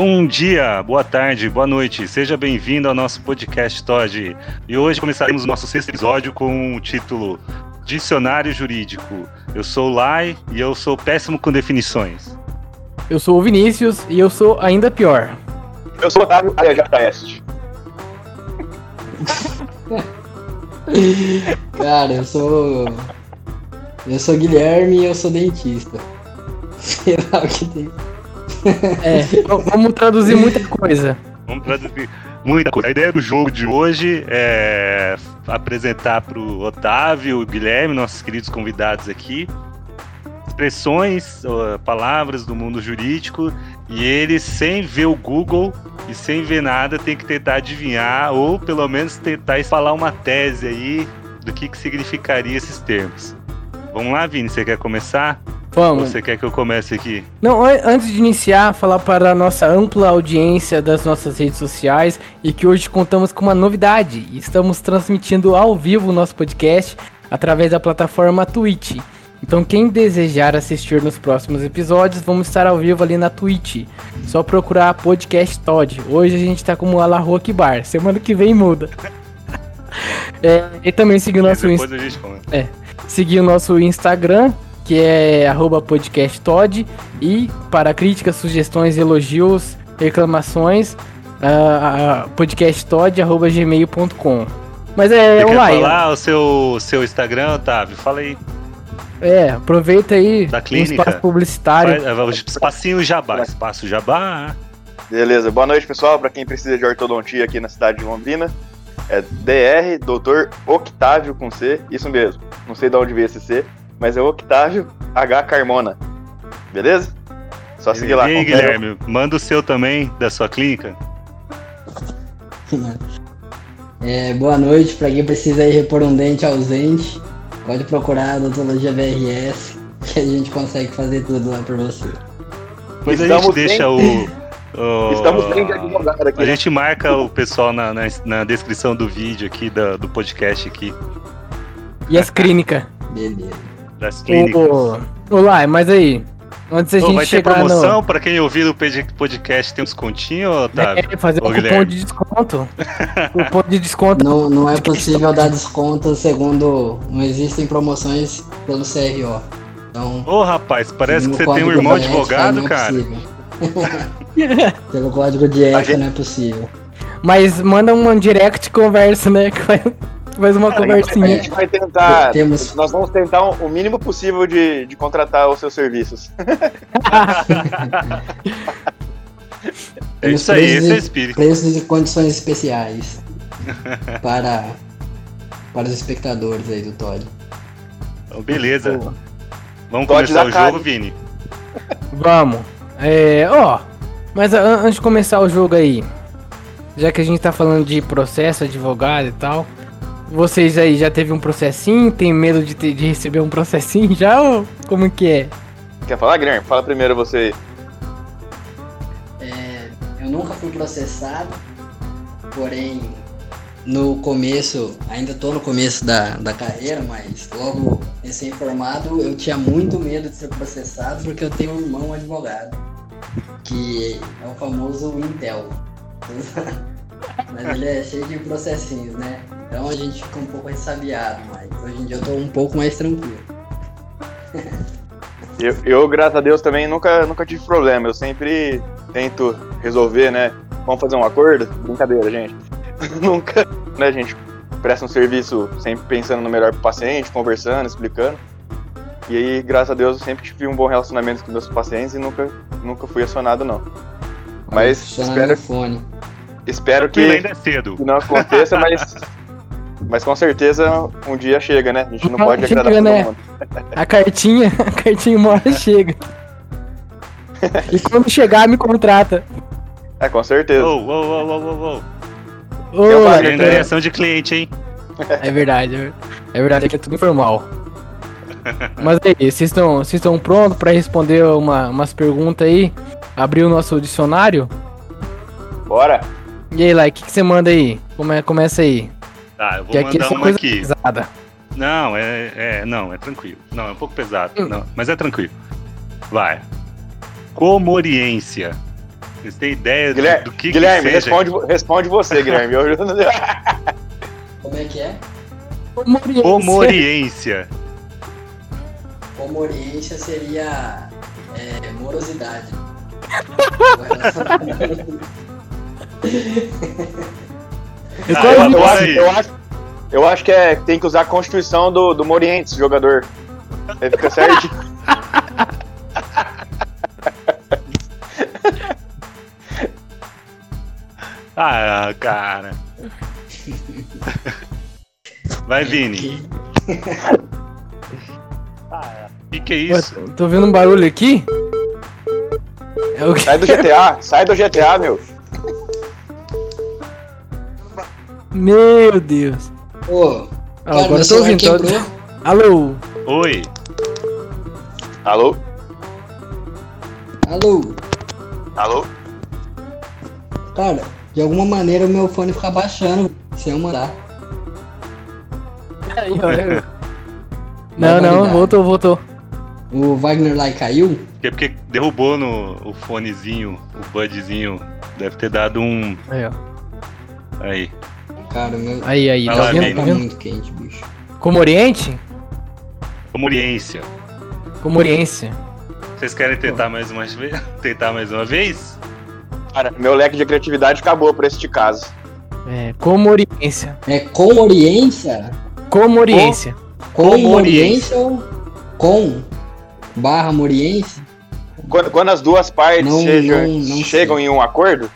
Bom dia, boa tarde, boa noite. Seja bem-vindo ao nosso podcast Todd. E hoje começaremos o nosso sexto episódio com o título Dicionário Jurídico. Eu sou o Lai e eu sou péssimo com definições. Eu sou o Vinícius e eu sou ainda pior. Eu sou o Otávio Alejata Cara, eu sou. Eu sou Guilherme e eu sou dentista. Sei lá o que tem. É, vamos traduzir muita coisa. Vamos traduzir muita coisa. A ideia do jogo de hoje é apresentar para o Otávio e o Guilherme, nossos queridos convidados aqui, expressões, palavras do mundo jurídico e eles, sem ver o Google e sem ver nada, tem que tentar adivinhar ou pelo menos tentar falar uma tese aí do que, que significaria esses termos. Vamos lá, Vini, você quer começar? Vamos. Você quer que eu comece aqui? Não, antes de iniciar, falar para a nossa ampla audiência das nossas redes sociais e que hoje contamos com uma novidade. Estamos transmitindo ao vivo o nosso podcast através da plataforma Twitch. Então quem desejar assistir nos próximos episódios, vamos estar ao vivo ali na Twitch. Só procurar podcast Todd. Hoje a gente tá como Alarro Bar. Semana que vem muda. é, e também seguir o nosso Insta... é, seguir o nosso Instagram, que é @podcasttod e para críticas, sugestões, elogios, reclamações, uh, podcasttod@gmail.com. Mas é Você online. Quer falar o seu seu Instagram, Otávio? Fala aí. É, aproveita aí da clínica. Um espaço publicitário. Faz, espacinho Jabá, espaço Jabá. Beleza, boa noite pessoal, para quem precisa de ortodontia aqui na cidade de Londrina. É DR, doutor Octávio com C, isso mesmo. Não sei de onde veio esse C, mas é Octávio H Carmona. Beleza? Só seguir lá. E aí, Guilherme, manda o seu também da sua clínica. É, boa noite para quem precisa ir repor um dente ausente. Pode procurar a odontologia VRS que a gente consegue fazer tudo lá por você. Depois a gente deixa o, o. Estamos bem de advogado aqui. A né? gente marca o pessoal na, na, na descrição do vídeo aqui, do, do podcast aqui. E as clínicas. Beleza. Das clínicas. Olá, mas aí, Antes a gente vai ter promoção no... pra quem ouvir o podcast tem uns continhos, Otávio? É, fazer um cupom de desconto. cupom de desconto. Não, não é possível dar desconto segundo. Não existem promoções pelo CRO. Então. Ô rapaz, parece que você tem um irmão advogado, é cara. pelo código de ética gente... não é possível. Mas manda um direct conversa, né? Que vai mais uma Cara, conversinha. A gente vai tentar. Temos... Nós vamos tentar o mínimo possível de, de contratar os seus serviços. é isso aí, esse é o espírito. Preços e condições especiais para, para os espectadores aí do Todd. Então, beleza. Pô. Vamos Todd começar o cara. jogo, Vini? Vamos. É, ó, mas antes de começar o jogo aí, já que a gente tá falando de processo, advogado e tal, vocês aí já teve um processinho? Tem medo de, ter, de receber um processinho já ou como que é? Quer falar, Guilherme? Fala primeiro você. É, eu nunca fui processado, porém no começo, ainda tô no começo da, da carreira, mas logo recém-formado eu tinha muito medo de ser processado porque eu tenho um irmão advogado, que é o famoso Intel. Mas ele é cheio de processinhos, né? Então a gente fica um pouco ressabiado, mas hoje em dia eu tô um pouco mais tranquilo. eu, eu, graças a Deus, também nunca, nunca tive problema. Eu sempre tento resolver, né? Vamos fazer um acordo? Brincadeira, gente. nunca, né, gente? Presta um serviço sempre pensando no melhor pro paciente, conversando, explicando. E aí, graças a Deus, eu sempre tive um bom relacionamento com meus pacientes e nunca, nunca fui acionado, não. Mas espero, fone. Espero que, ainda é cedo. que não aconteça, mas Mas com certeza um dia chega, né? A gente não pode chega, agradar todo né? mundo. A cartinha, a cartinha uma hora chega. E quando chegar, me contrata. É, com certeza. Ô, ô, ô, ô, ô, ô. Ô, reação de cliente, hein? É verdade, é verdade, aqui é tudo informal. Mas aí, vocês estão, vocês estão prontos para responder uma, umas perguntas aí? Abrir o nosso dicionário? Bora! E aí, Lai, o que, que você manda aí? Come, começa aí. Tá, eu vou que mandar uma aqui. Pesada. Não, é, é. Não, é tranquilo. Não, é um pouco pesado. Hum. Não, mas é tranquilo. Vai. Comoriência. Vocês têm ideia do- Guilherme, do que, Guilherme que seja? responde, responde você, Guilherme. Eu- Como é que é? Homoriência. Homoriência seria é, morosidade. Eu Ah, eu, acho, eu, acho, eu acho que é, tem que usar a constituição do, do Morientes, jogador. Aí fica certo. Ah, cara. Vai, Vini. O que, que é Ué, isso? tô- tô vendo um barulho aqui. É o? Sai do GTA, sai do GTA, meu. Meu Deus. Ô, Ah, cara, agora eu tô ouvindo. tô- quebrou. Alô? Oi. Alô? Alô? Alô? Cara, de alguma maneira o meu fone fica baixando sem eu mandar. Aí, ó, eu- Não, não, Barbaridade. voltou, voltou. O Wagner lá caiu? É porque derrubou no o fonezinho, o budzinho. Deve ter dado um. Aí, ó. Aí. Cara, meu. Aí, aí, Vai tá lá, vendo? Tá tá vendo? muito quente, bicho. Como Oriente? Homoriência. Como Oriência. Vocês querem tentar mais uma vez? Tentar mais uma vez? Cara, meu leque de criatividade acabou pra este caso. É, como Oriência. É com oriência? Como Oriência. Com Com oriência ou com barra moriência? Quando, quando as duas partes Não, chegam, não, não chegam em um acordo,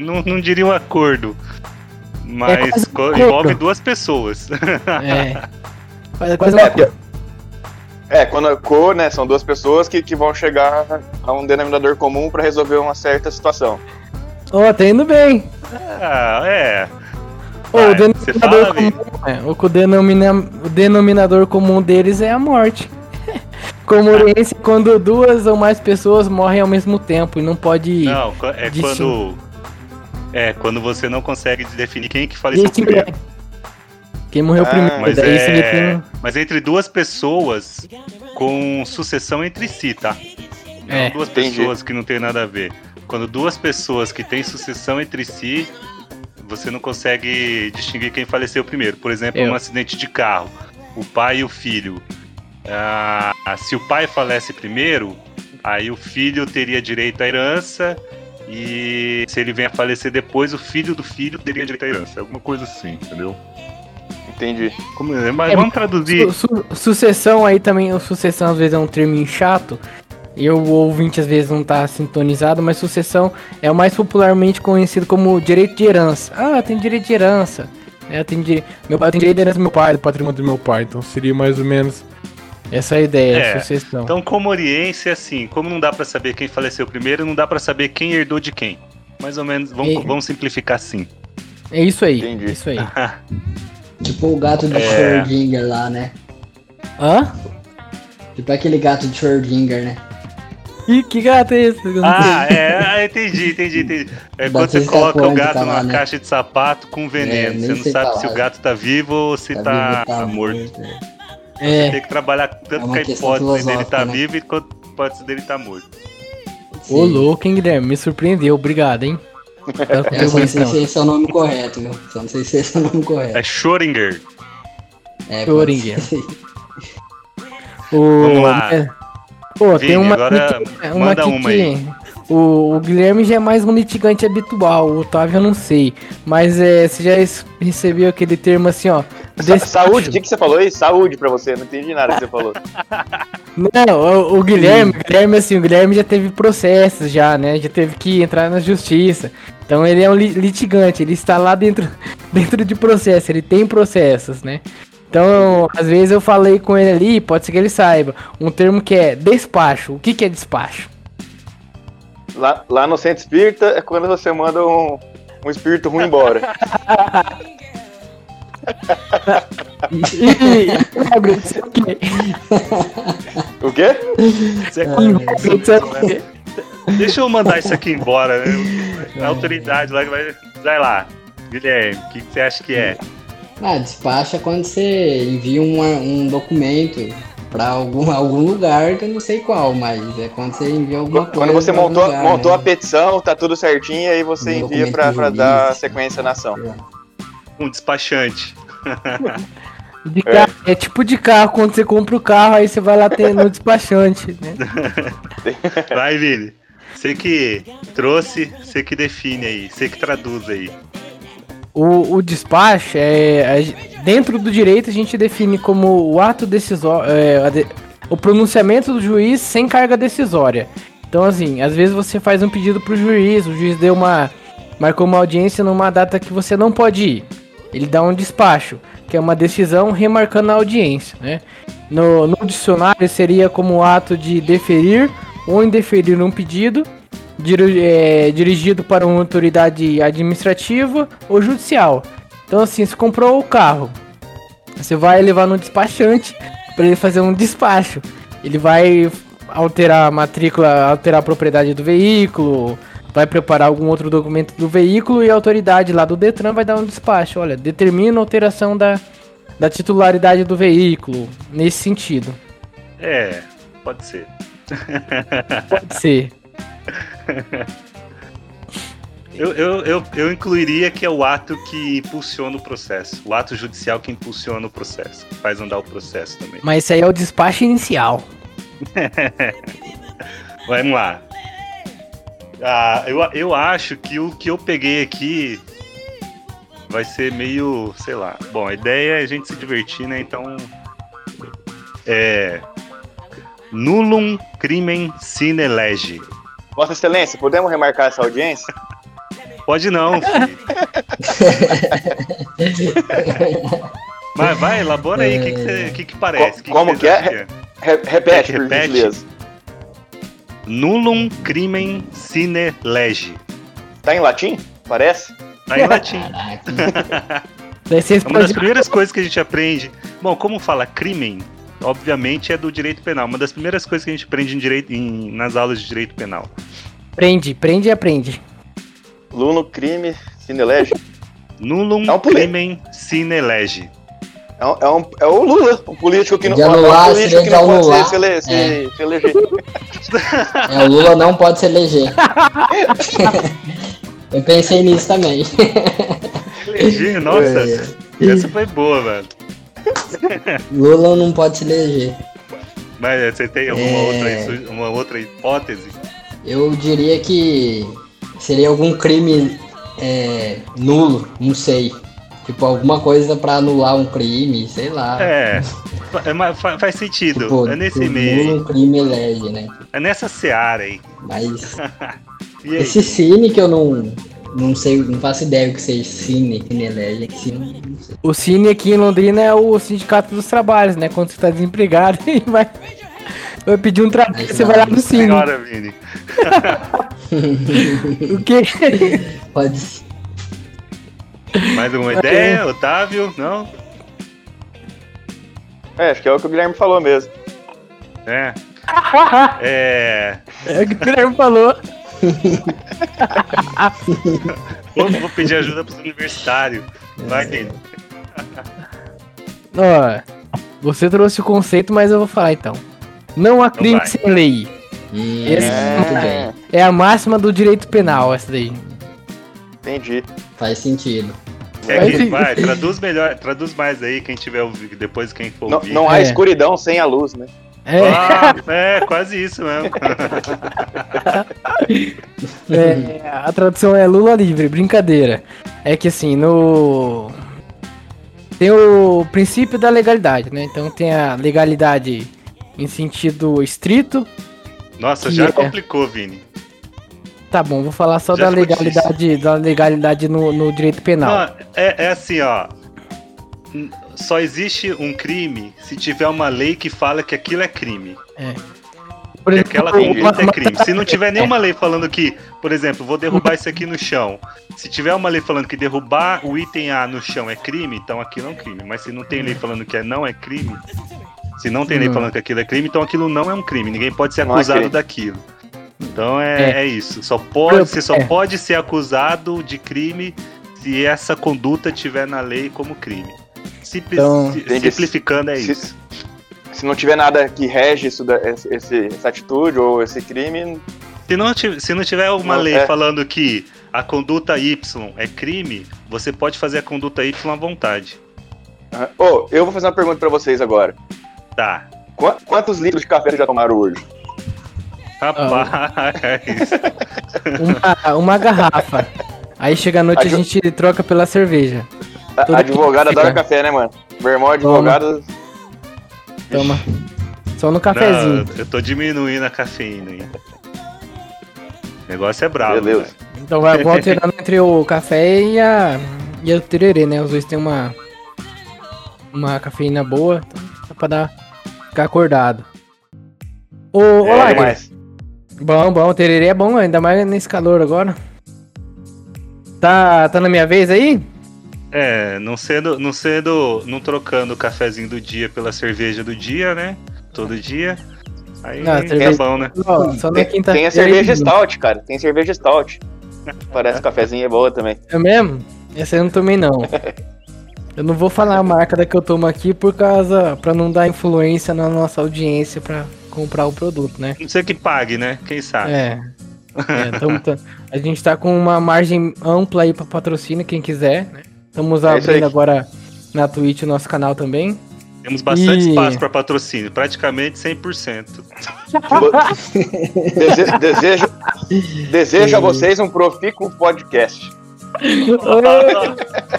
Não, não diria um acordo. Mas um acordo. envolve duas pessoas. É. Quase, quase É, é, quando co, né, são duas pessoas que, que vão chegar a um denominador comum pra resolver uma certa situação. Ó, tá indo bem. ah, é. Ô, Vai, o você denominador comum, é, o, que o denomina- o denominador comum deles é a morte. Como Oriência, quando duas ou mais pessoas morrem ao mesmo tempo e não pode. Não, é quando. É, quando você não consegue definir quem que faleceu distinguir primeiro. Quem morreu Ah, primeiro. Mas daí é. Mas entre duas pessoas com sucessão entre si, tá? Não É. duas Entendi. pessoas que não tem nada a ver. Quando duas pessoas que têm sucessão entre si, você não consegue distinguir quem faleceu primeiro. Por exemplo, Eu. um acidente de carro, o pai e o filho. Ah, se o pai falece primeiro, aí o filho teria direito à herança. E se ele vem a falecer depois, o filho do filho teria direito à herança. Alguma coisa assim, entendeu? Entendi. Como- mas É, vamos traduzir. Su- su- sucessão aí também, o sucessão às vezes é um termo chato. E o ouvinte às vezes não tá sintonizado, mas sucessão é o mais popularmente conhecido como direito de herança. Ah, tem direito de herança. É, tem dire... Meu pai tem direito de herança do meu pai, do patrimônio do meu pai. Então seria mais ou menos essa a ideia, É, sucessão. Então, como oriência, assim, como não dá pra saber quem faleceu primeiro, não dá pra saber quem herdou de quem. Mais ou menos, vamos, E- vamos simplificar assim. É isso aí. Entendi. é Isso aí. Tipo o gato de É. Schrödinger lá, né? Hã? Tipo aquele gato de Schrödinger, né? Ih, que gato é esse? Ah, é, ah, entendi, entendi, entendi. É quando você coloca o gato lá, numa né? caixa de sapato com veneno. É, você não sabe falar. se o gato tá vivo ou se tá, vivo, tá morto. né? É, Tem que trabalhar tanto É com uma a hipótese dele tá filosófica, né? vivo e quanto a hipótese dele tá morto. ô louco, hein, Guilherme? Me surpreendeu, obrigado, hein? Pela Eu só não sei se esse é o nome correto, viu? Só não sei se esse é o nome correto. É Schrödinger. É, Schrödinger. ser. O... Vamos lá. é. Pô, tem Vini, uma agora aqui que- manda aqui uma que- aí. O, o Guilherme já é mais um litigante habitual, o Otávio eu não sei. Mas é, você já recebeu aquele termo assim, ó. Sa- despacho. saúde, o que, que você falou aí? Saúde pra você, não entendi nada que você falou. Não, o, o Guilherme, o Guilherme, assim, o Guilherme já teve processos já, né? Já teve que entrar na justiça. Então ele é um li- litigante, ele está lá dentro, dentro de processo, ele tem processos, né? Então, às vezes eu falei com ele ali, pode ser que ele saiba, um termo que é despacho. O que, que é despacho? Lá, lá no centro espírita é quando você manda um, um espírito ruim embora. o quê? O quê? Isso é isso é o quê? Deixa eu mandar isso aqui embora. né? A autoridade lá que vai. Vai lá. Guilherme, o que, que você acha que é? Ah, despacho é quando você envia uma- um documento Pra algum, algum lugar que eu não sei qual, mas é quando você envia alguma coisa. Quando você montou, lugar, montou né? a petição, tá tudo certinho, aí você Um envia pra dar sequência na ação. Um despachante. De carro- é. tipo de carro, quando você compra o carro, aí você vai lá ter no despachante, né? Vai, Vini. Você que trouxe, você que define aí, você que traduz aí. O, o despacho é. a- dentro do direito a gente define como o ato decisório. é, de- o pronunciamento do juiz sem carga decisória. Então, assim, às vezes você faz um pedido pro juiz, o juiz deu uma. marcou uma audiência numa data que você não pode ir. Ele dá um despacho, que é uma decisão remarcando a audiência, né? No, no dicionário seria como ato de deferir ou indeferir um pedido é, dirigido para uma autoridade administrativa ou judicial. Então, assim, você comprou o carro, você vai levar no despachante para ele fazer um despacho. Ele vai alterar a matrícula, alterar a propriedade do veículo, vai preparar algum outro documento do veículo e a autoridade lá do Detran vai dar um despacho. Olha, determina a alteração da, da titularidade do veículo, nesse sentido. É, pode ser. Pode ser. Eu, eu, eu, eu incluiria que é o ato que impulsiona o processo. O ato judicial que impulsiona o processo. que Faz andar o processo também. Mas isso aí é o despacho inicial. Vamos lá. Ah, eu, eu acho que o que eu peguei aqui vai ser meio, sei lá. Bom, a ideia é a gente se divertir, né? Então. É. Nullum crimen sine lege. Vossa Excelência, podemos remarcar essa audiência? Pode não, filho. Mas vai, elabora aí o que, que, que, que parece. Co- como você que é? Re- repete, por Repete. gentileza. Nullum crimen sine lege. Tá em latim? Parece? Tá em latim. É uma das primeiras coisas que a gente aprende. Bom, como fala crimen, obviamente é do direito penal. Uma das primeiras coisas que a gente aprende em direito, em- nas aulas de direito penal. Prende, prende e aprende. Luno, crime, sinelege. Nullum É um pulê. crimen sine lege. É, um- é, um- é o Lula, um político que não, De é um anular político que de não pode anular. se, ele- se, É. se eleger. É, o Lula não pode se eleger. Eu pensei nisso também. Eleger, nossa, É. essa foi boa, velho. Lula não pode se eleger. Mas você tem alguma, É. outra, uma outra hipótese? Eu diria que seria algum crime é, nulo, não sei. Tipo, alguma coisa pra anular um crime, sei lá. É, é fa- faz sentido. Tipo, é nesse que meio. um crime elege, né? É nessa seara aí. Mas E aí? esse cine que eu não, não sei, não faço ideia o que seja cine, cine elege. Cine. O Cine aqui em Londrina é o Sindicato dos Trabalhos, né? Quando você tá desempregado e vai, vai pedir um trabalho, você vai lá no Cine. Senhora, Vini. O quê? Pode ser. Mais alguma ideia, Otávio? Não? É, acho que é o que o Guilherme falou mesmo. É. É. É o que o Guilherme falou. Vou, vou pedir ajuda pros universitários. Vai, Vini. Ó, você trouxe o conceito, mas eu vou falar então. Não há crime vai. sem lei. Hum, Esse- bem. É a máxima do direito penal, essa daí. Entendi. Faz sentido. É Vai, que, vai, traduz melhor, traduz mais aí, quem tiver ouvido, depois quem for Não, ouvir. não há É. escuridão sem a luz, né? É, Ah, é, quase isso mesmo. é, a tradução é Lula livre, brincadeira. É que assim, no. Tem o princípio da legalidade, né? Então tem a legalidade em sentido estrito. Nossa, já é. complicou, Vini. Tá bom, vou falar só Já da legalidade, da legalidade no, no direito penal. Não, é, é assim, ó. Só existe um crime se tiver uma lei que fala que aquilo é crime. Por Que aquela conduta é crime. Se não tiver nenhuma lei falando que, por exemplo, vou derrubar isso aqui no chão. Se tiver uma lei falando que derrubar o item A no chão é crime, então aquilo é um crime. Mas se não tem lei falando que é não é crime, se não tem lei Hum. falando que aquilo é crime, então aquilo não é um crime. Ninguém pode ser é acusado crime. daquilo. Então é, É. é isso. Só pode, você só É. pode ser acusado de crime se essa conduta tiver na lei como crime. Simpli- Então- simplificando é Se- isso. se não tiver nada que rege isso, esse- essa atitude ou esse crime, Se não, se não tiver alguma Não, lei é. falando que a conduta Y é crime, você pode fazer a conduta Y à vontade. ah, Ô, eu vou fazer uma pergunta pra vocês agora. Tá. Qua- Quantos litros de café vocês já tomaram hoje? Rapaz. Uma, uma garrafa. Aí chega a noite e a Advo- gente troca pela cerveja. A- advogado adora café, né, mano? Meu irmão é advogado. Toma. Só no Não, cafezinho. eu tô diminuindo a cafeína aí. O negócio é brabo. Beleza. velho. Então vai alternando entre o café e a. e o tererê, né? Os dois tem uma. Uma cafeína boa. Então dá pra dar. Ficar acordado. Ô, ô É Lager, demais. Bom, bom, tererê é bom, ainda mais nesse calor agora. Tá, tá na minha vez aí? É, não sendo, não sendo, não trocando o cafezinho do dia pela cerveja do dia, né? Todo dia. Aí Ah, é bom, né? Ó, só na Tem, quinta tem a cerveja Stout, cara. Tem cerveja Stout. Parece cafezinho é boa também. É mesmo? Essa eu não tomei não. Eu não vou falar a marca da que eu tomo aqui por causa. pra não dar influência na nossa audiência pra comprar o produto, né? Não sei que pague, né? Quem sabe? É. É, tamo- a gente tá com uma margem ampla aí pra patrocínio, quem quiser. né? Estamos É isso abrindo aí. agora na Twitch o nosso canal também. Temos bastante E- espaço para patrocínio, praticamente 100%. Dese- desejo desejo a vocês um profícuo podcast.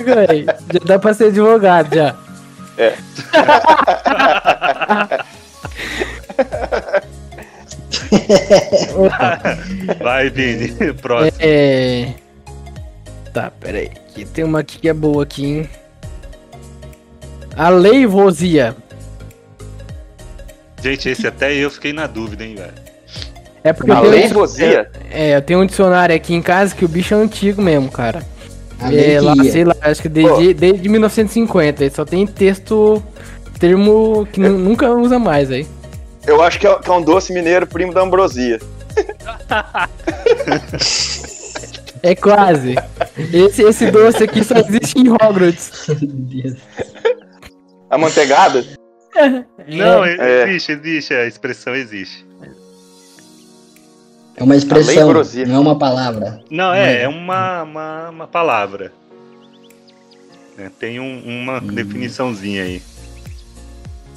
Véi, já dá pra ser advogado já. Vai, Vini, próximo. É. Tá, peraí. Aqui tem uma aqui que é boa aqui, hein? A Leivozia. Gente, esse até eu fiquei na dúvida, hein, velho. É porque A eu tenho, leivozia. é, eu tenho um dicionário aqui em casa que o bicho é antigo mesmo, cara. A É, lá, sei lá, acho que desde, desde 1950. Ele só tem texto, termo que nu- nunca usa mais aí. Eu acho que é, que é um doce mineiro primo da ambrosia. É quase. Esse, esse doce aqui só existe em Hogwarts. Meu Deus. Amanteigada? Não, É. existe, existe, a expressão existe. É uma expressão, Leibrosia. não é uma palavra. Não, é, é uma, uma, uma palavra. É, tem um- uma definiçãozinha aí.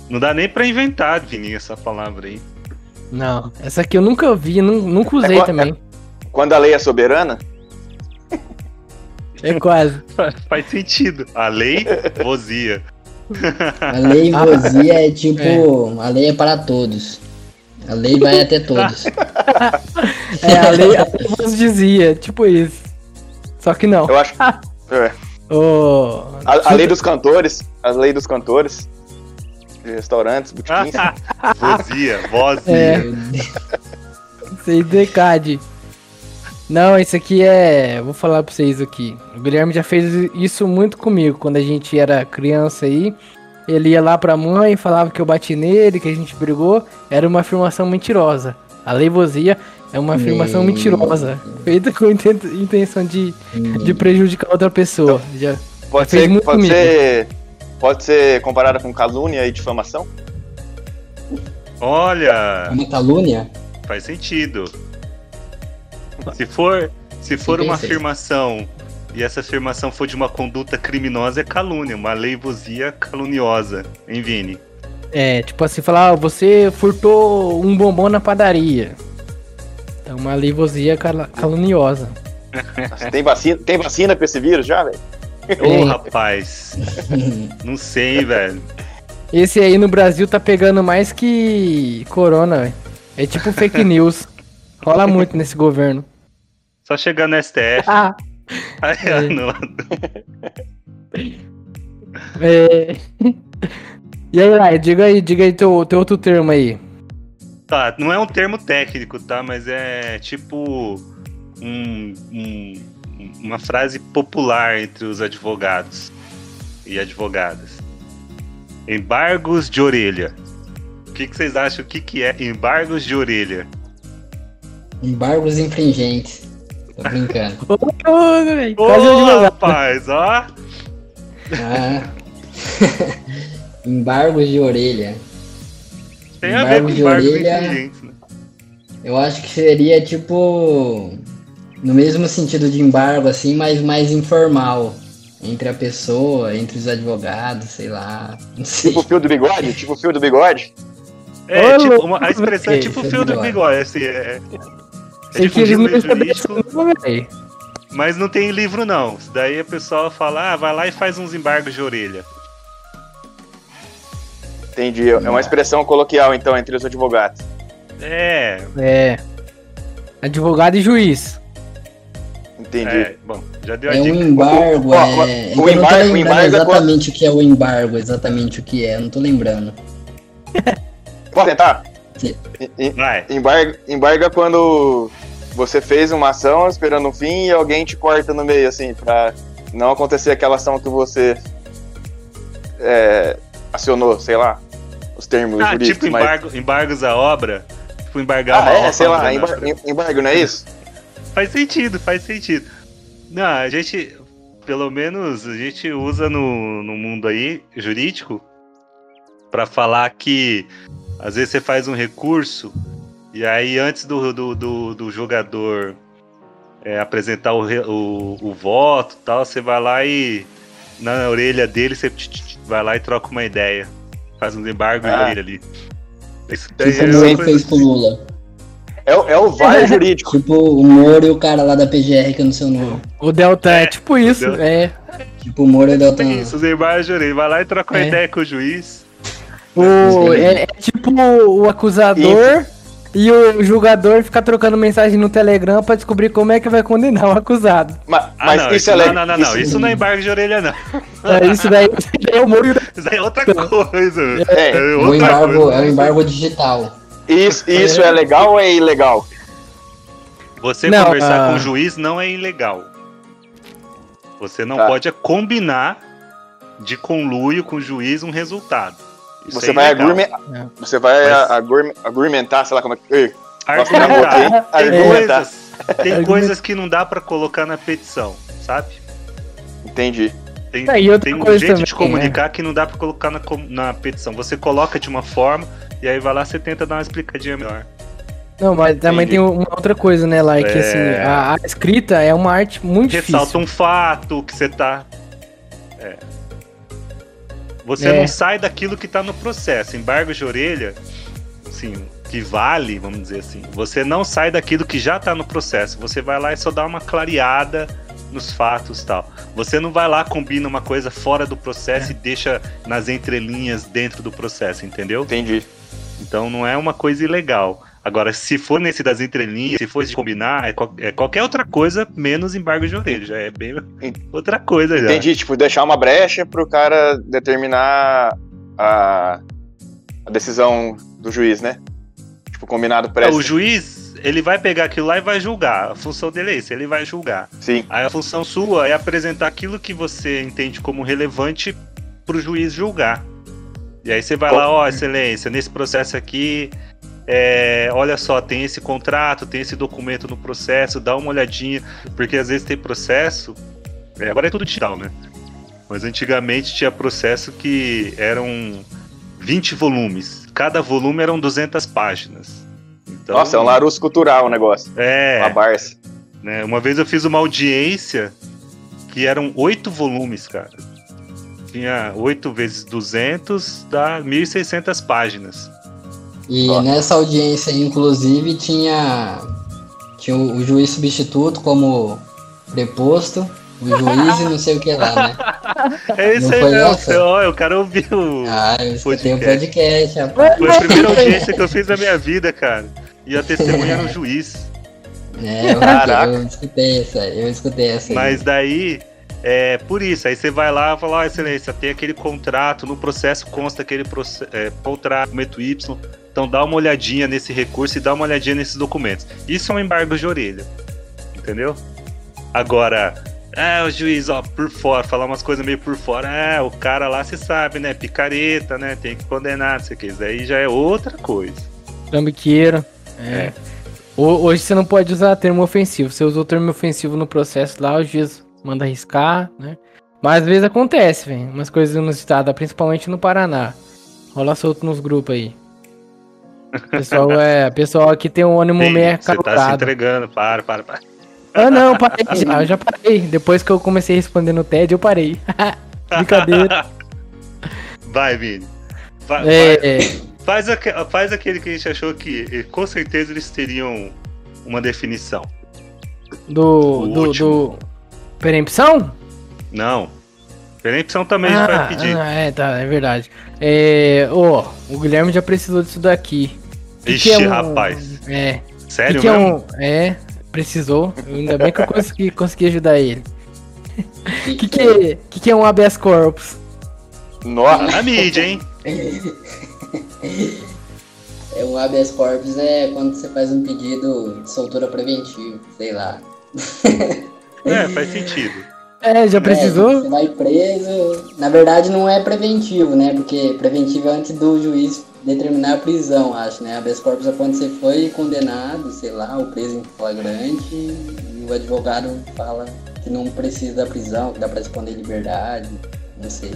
Não dá nem pra inventar, Vini, essa palavra aí. Não, essa aqui eu nunca vi, nu- nunca usei É também. Quando a lei é soberana? É quase. Faz sentido. A lei vozia. A lei vozia é tipo, a lei é para todos. A lei vai até todos. É, a lei, a lei vos dizia, tipo isso. Só que não. Eu acho. É. Ô, A, a lei dos cantores. A lei dos cantores. De restaurantes, botiquins. vozia, vozia. É. Vocês decade. Não, isso aqui é. Vou falar pra vocês aqui. O Guilherme já fez isso muito comigo quando a gente era criança aí. Ele ia lá pra mãe, falava que eu bati nele, que a gente brigou. Era uma afirmação mentirosa. A leivosia é uma afirmação Meu. mentirosa. Feita com inten- intenção de, de prejudicar outra pessoa. Já, Pode fez ser, muito pode comigo. ser. Pode ser comparada com calúnia e difamação? É Olha, uma calúnia? faz sentido. Se for, se for uma afirmação e essa afirmação for de uma conduta criminosa, é calúnia, uma leivosia caluniosa, hein, Vini? é, tipo assim, falar, ah, você furtou um bombom na padaria. É uma leivosia cala- caluniosa. Nossa, tem, vacina, tem vacina pra esse vírus já, velho? Ô, Tem. rapaz, não sei, velho. Esse aí no Brasil tá pegando mais que corona, velho. É tipo fake news. Rola muito nesse governo. Só chegar no STF. Ah, Aí, É. anula. é... E aí, Lai, diga aí, diga aí teu, teu outro termo aí. Tá, não é um termo técnico, tá? Mas é tipo um- um- uma frase popular entre os advogados e advogadas. Embargos de orelha. O que, que vocês acham? O que, que é embargos de orelha? Embargos infringentes. Tô brincando. Ô, rapaz, ó! Ah. Embargos de orelha. Tem a ver com de embargos orelha. inteligentes, né? Eu acho que seria tipo. No mesmo sentido de embargo, assim, mas mais informal. Entre a pessoa, entre os advogados, sei lá. Não sei. Tipo o fio do bigode? Tipo o fio do bigode? É, tipo, uma- a expressão é tipo o fio do bigode. assim, é, é difundido estabeleceram, jurídico, mas não tem livro não. Daí a pessoa fala, ah, vai lá e faz uns embargos de orelha. Entendi. É uma expressão coloquial, então, entre os advogados. É, É. Advogado e juiz. Entendi. é, bom, já deu a É um dica. embargo, Ó, é. ó, é o que eu não tô embargo- o lembrando embargo é exatamente o que é o embargo, exatamente o que é, eu não tô lembrando. Pode tentar? Sim. Em- em- Vai. Embarga, embarga quando você fez uma ação esperando um fim e alguém te corta no meio, assim, pra não acontecer aquela ação que você é, acionou, sei lá, os termos Ah, jurídicos. tipo mas- embargo, embargos à obra. Tipo embargar Ah, uma é, obra. sei lá, né? embar- em- embargo, não é isso? Faz sentido, faz sentido. Não, a gente, pelo menos, a gente usa no, no mundo aí, jurídico, pra falar que às vezes você faz um recurso e aí antes do, do, do, do jogador é, apresentar o, o, o voto e tal, você vai lá e na orelha dele você vai lá e troca uma ideia. Faz um embargo Ah. na orelha ali. Isso daí Tipo é fez com o Lula. É, o- é o VAR jurídico. Tipo o Moro e o cara lá da PGR que eu não sei o nome. O Delta é, É, tipo isso, Delta. é. Tipo o Moro e o Deltan. Isso, os embargos de orelha. Vai lá e troca uma É. ideia com o juiz. O, é, é tipo o acusador e o julgador ficar trocando mensagem no Telegram pra descobrir como é que vai condenar o acusado. Ma- Ah, Mas, não, isso, isso, é não, legal. não, não, não, isso não é embargo de orelha, não. É, isso daí isso é o Moro e o Isso daí é outra coisa. É, É O outra embargo, coisa. é o embargo digital. Isso, isso é legal ou é ilegal? Você Não, conversar ah. com o juiz não é ilegal. Você não Tá. pode combinar de conluio com o juiz um resultado. Isso Você é vai, agurme... você vai Mas- agurme- argumentar, sei lá como é que. Argumentar. Tem, hein? coisas, tem Argumentar. coisas que não dá pra colocar na petição, sabe? Entendi. Tem, É, e tem um jeito também, de comunicar que não dá pra colocar na, na petição. Você coloca de uma forma e aí vai lá você tenta dar uma explicadinha melhor. Não, mas também Entendi. tem uma outra coisa, né, lá, que É. assim, a, a escrita é uma arte muito Ressalta difícil. um fato que você tá. É. Você É. não sai daquilo que tá no processo. Embargo de orelha, assim, que vale, vamos dizer assim. Você não sai daquilo que já tá no processo. Você vai lá e só dá uma clareada nos fatos e tal. Você não vai lá, combina uma coisa fora do processo e deixa nas entrelinhas dentro do processo, entendeu? Entendi. Então não é uma coisa ilegal. Agora, se for nesse das entrelinhas, se for de combinar, é, é qualquer outra coisa menos embargo de orelha. Já é bem outra coisa já. Entendi, tipo, deixar uma brecha pro cara determinar a, a decisão do juiz, né? Tipo, combinado É, prévio. o juiz, ele vai pegar aquilo lá e vai julgar. A função dele é isso, ele vai julgar. Sim, Aí a função sua é apresentar aquilo que você entende como relevante pro juiz julgar. E aí você vai Qual- lá, ó, excelência, nesse processo aqui, é, olha só, tem esse contrato, tem esse documento no processo, dá uma olhadinha, porque às vezes tem processo, é, agora é tudo digital, né? Mas antigamente tinha processo que eram 20 volumes, cada volume eram 200 páginas. Então, Nossa, é um Larousse cultural o negócio. É, Uma Barça. né? Uma vez eu fiz uma audiência que eram oito volumes, cara. Tinha 8 vezes 200, dá 1.600 páginas. E Ó. nessa audiência, inclusive, tinha, tinha o, o juiz substituto como preposto, o juiz e não sei o que lá, né? É isso Não aí, foi não. Ó, o cara ouviu. Ah, eu escutei o Podcast. podcast, rapaz. Foi a primeira audiência que eu fiz na minha vida, cara. E a testemunha era um juiz. É, eu, Caraca. eu escutei essa, eu escutei essa. aí. Mas daí, é por isso. Aí você vai lá e fala, ó, excelência, tem aquele contrato, no processo consta aquele é, contrato, documento Y. Então dá uma olhadinha nesse recurso e dá uma olhadinha nesses documentos. Isso é um embargo de orelha. Entendeu? Agora, é, o juiz, ó, por fora, falar umas coisas meio por fora. É, o cara lá se sabe, né? Picareta, né? Tem que condenar, não sei o que. Isso daí já é outra coisa. Trambiqueiro. É. Ho- Hoje você não pode usar termo ofensivo. Você usou termo ofensivo no processo lá, o juiz manda arriscar, né? Mas às vezes acontece, velho. Umas coisas inusitadas, principalmente no Paraná. Rola solto nos grupos aí. Pessoal, é, pessoal aqui tem um ânimo Sim, meio você tá se entregando. Para, para, para. Ah, não, parei já, eu já parei. Depois que eu comecei a responder no TED, eu parei. Brincadeira. Vai, Vini. Vai, É, vai. é, Faz, aque- faz aquele que a gente achou que eh, com certeza eles teriam uma definição. do, O do, último. do... Perempção? Não. Perempção também a gente vai pedir. ah, é, tá, é verdade. É, ó, o Guilherme já precisou disso daqui. Que Ixi, que é um- rapaz. É. Sério que que é mesmo? um. É, precisou. Ainda bem que eu consegui, consegui ajudar ele. O que, que, é, que, que é um habeas corpus? Nossa, A mídia, hein? É, o habeas corpus é quando você faz um pedido de soltura preventiva, sei lá. É, faz sentido. É, já É, precisou? você vai preso. Na verdade, não é preventivo, né? Porque preventivo é antes do juiz determinar a prisão, acho, né? Habeas corpus é quando você foi condenado, sei lá, ou preso em flagrante, e o advogado fala que não precisa da prisão, que dá pra esconder liberdade, não sei.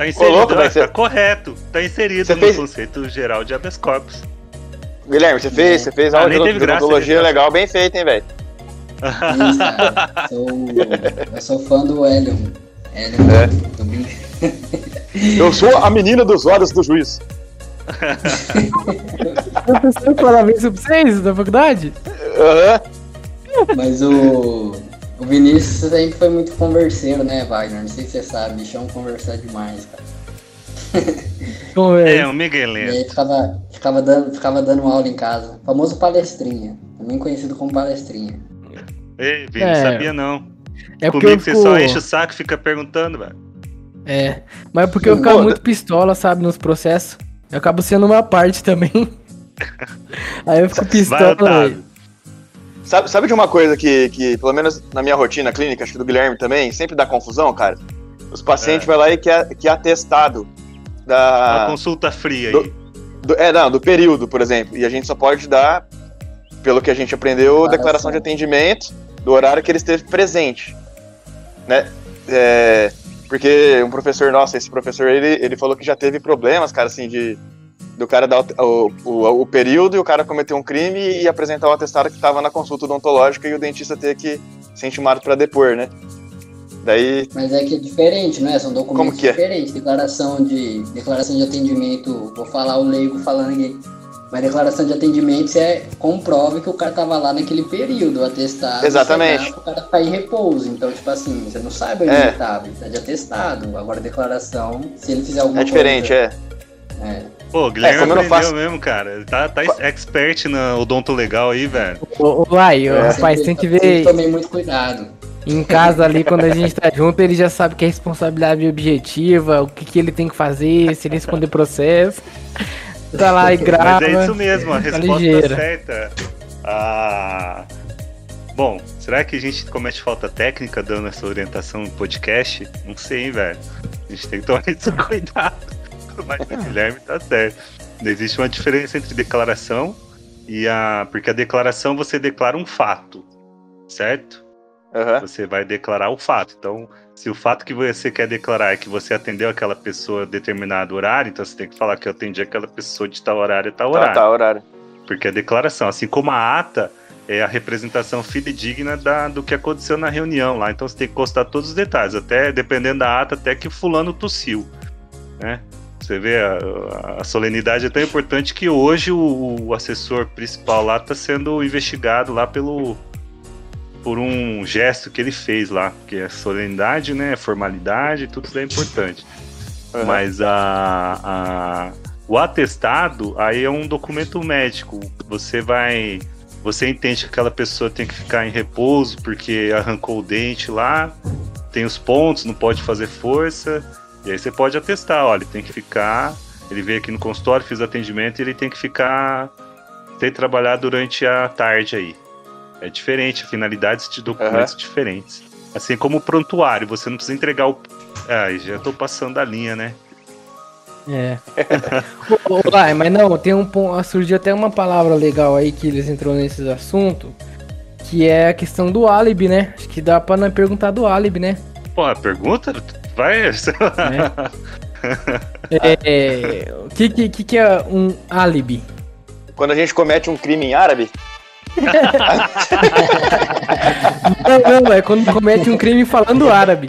Tá inserido, louco, tá correto. Tá inserido Você no fez- conceito geral de habeas corpus. Guilherme, você fez, você fez Ah, aula de odontologia legal, bem feita, hein, velho? Cara. Sou, eu sou fã do Helion. Helion, É. Eu sou a menina dos olhos do juiz. Professor falava isso pra vocês da faculdade? Aham. Mas o, o Vinícius sempre foi muito converseiro, né, Wagner? Não sei se você sabe, bichão conversar demais, cara. É, é? um E Miguelense. aí ficava, ficava, dando, ficava dando aula em casa. Famoso palestrinha. Também conhecido como palestrinha. Ei, Vini, É. sabia não. É porque Comigo eu você fico... só enche o saco e fica perguntando, velho. É, mas é porque eu ficava muito pistola, sabe, nos processos. Eu acabo sendo uma parte também. Aí eu fico Vai, pistola, Otávio. Sabe, sabe de uma coisa que, que, pelo menos na minha rotina clínica, acho que do Guilherme também, sempre dá confusão, cara? Os pacientes É. vão lá e quer, quer atestado Uma da. consulta fria do- aí. do- é, não, do período, por exemplo. E a gente só pode dar, pelo que a gente aprendeu, Declaração. declaração de atendimento do horário que ele esteve presente. Né? É, porque um professor, nossa, esse professor, ele, ele falou que já teve problemas, cara, assim, de. Do cara dar o, o, o período e o cara cometer um crime e apresentar o atestado que estava na consulta odontológica e o dentista ter que ser intimado para depor, né? Daí. Mas é que é diferente, não é? São documentos Como que é? diferentes. Declaração de, declaração de atendimento, vou falar o leigo falando aqui. Mas declaração de atendimento você comprova que o cara tava lá naquele período, o atestado. Exatamente. dá pro cara ficar em repouso. Então, tipo assim, você não sabe onde É. ele tava, ele tá de atestado. Agora, declaração, se ele fizer alguma É diferente, coisa, é. É. Pô, o Guilherme É, eu não aprendeu faço- mesmo, cara. Ele tá, tá expert na odonto legal aí, velho. Ô, Lai, É. rapaz, tem que Sempre ver tomei muito cuidado. em casa ali, quando a gente tá junto, ele já sabe que é responsabilidade objetiva, o que, que ele tem que fazer, se ele esconder processo. Tá lá e grava. Mas é isso mesmo, a tá resposta ligeira. certa. Ah, bom, será que a gente comete falta técnica dando essa orientação no podcast? Não sei, hein, velho. A gente tem que tomar esse cuidado. Mas o Guilherme tá certo. Existe uma diferença entre declaração e a. Porque a declaração você declara um fato, certo? Aham. Você vai declarar o fato. Então, se o fato que você quer declarar é que você atendeu aquela pessoa a determinado horário, então você tem que falar que eu atendi aquela pessoa de tal horário e tal horário. tá, horário. Porque a declaração, assim como a ata, é a representação fidedigna da, do que aconteceu na reunião lá. Então você tem que constar todos os detalhes, até dependendo da ata, até que fulano tossiu. Né? Você vê, a, a solenidade é tão importante que hoje o, o assessor principal lá está sendo investigado lá pelo por um gesto que ele fez lá, porque é solenidade, né, formalidade, tudo isso é importante. Aham. Mas a, a- o atestado aí é um documento médico. Você vai. Você entende que aquela pessoa tem que ficar em repouso porque arrancou o dente lá, tem os pontos, não pode fazer força. E aí você pode atestar, olha, ele tem que ficar. Ele veio aqui no consultório, fiz atendimento e ele tem que ficar. Tem que trabalhar durante a tarde aí. É diferente, finalidades de documentos diferentes. Assim como o prontuário, você não precisa entregar o. Ah, já tô passando a linha, né? É. Lai, mas não, tem um ponto. Surgiu até uma palavra legal aí que eles entrou nesses assuntos. Que é a questão do álibi, né? Acho que dá pra não perguntar do álibi, né? Pô, a pergunta? Vai. É, é, o que, que, que que é um álibi? quando a gente comete um crime em árabe, Não, não, é quando comete um crime falando árabe.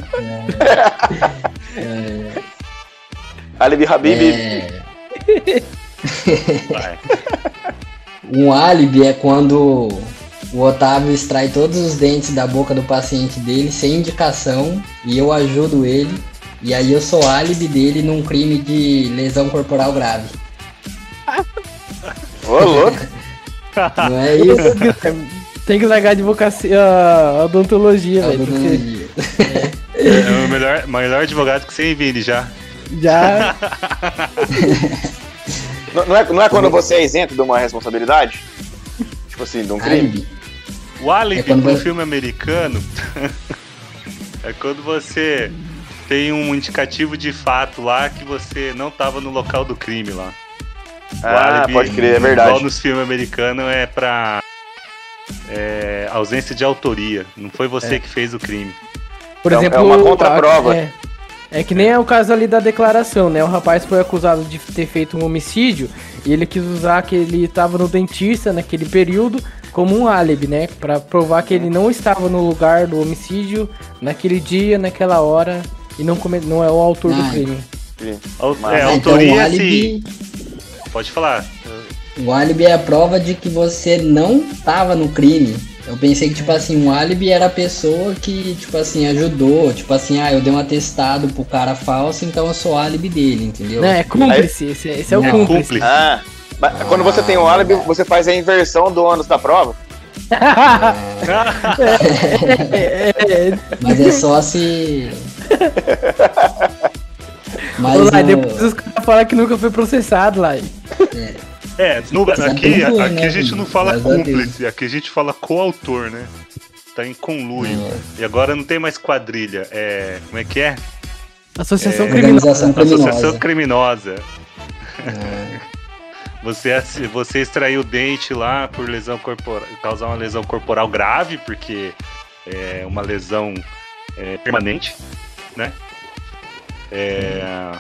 árabe Habib, É, um álibi é quando o Otávio extrai todos os dentes da boca do paciente dele sem indicação e eu ajudo ele. E aí eu sou álibi dele num crime de lesão corporal grave. ô louco. Não é isso? Tem que largar de vocacia, a odontologia, velho. porque Odontologia. É o melhor, melhor advogado que você Vini já. Já. Não, não é, não é quando você é isento de uma responsabilidade? Tipo assim, de um crime? Álibi. O álibi É pro você- filme americano é quando você tem um indicativo de fato lá que você não tava no local do crime lá. O Ah, álibi, pode crer, é Igual verdade. nos filmes americanos é pra é, ausência de autoria. Não foi você que fez o crime. Por É- exemplo, é uma contraprova. É, é que nem é o caso ali da declaração, né? O rapaz foi acusado de ter feito um homicídio e ele quis usar que ele estava no dentista naquele período como um álibi, né? Pra provar que ele não estava no lugar do homicídio naquele dia, naquela hora e não, come- não é o autor do Ah, crime. Au- Mas- é, então autoria, o sim. álibi, Pode falar. o álibi é a prova de que você não tava no crime. Eu pensei que, tipo assim, um álibi era a pessoa que, tipo assim, ajudou. Tipo assim, ah, eu dei um atestado pro cara falso, então eu sou álibi dele, entendeu? Não, é cúmplice, esse, esse é o Não, cúmplice. cúmplice. Ah, mas quando você tem o álibi, você faz a inversão do ônus da prova. É, é, Mas é só se. Mas Ô, Lai, o- depois os caras falam que nunca foi processado, lá. É, no- Mas é aqui, aqui né, a gente não fala Deus. cúmplice, aqui a gente fala coautor, né? Tá em conluio. É. E agora não tem mais quadrilha. É. Como é que é? Associação É, criminosa. Associação criminosa. É, Você, você extraiu o dente lá por lesão corporal, causar uma lesão corporal grave, porque é uma lesão é, permanente, né? É,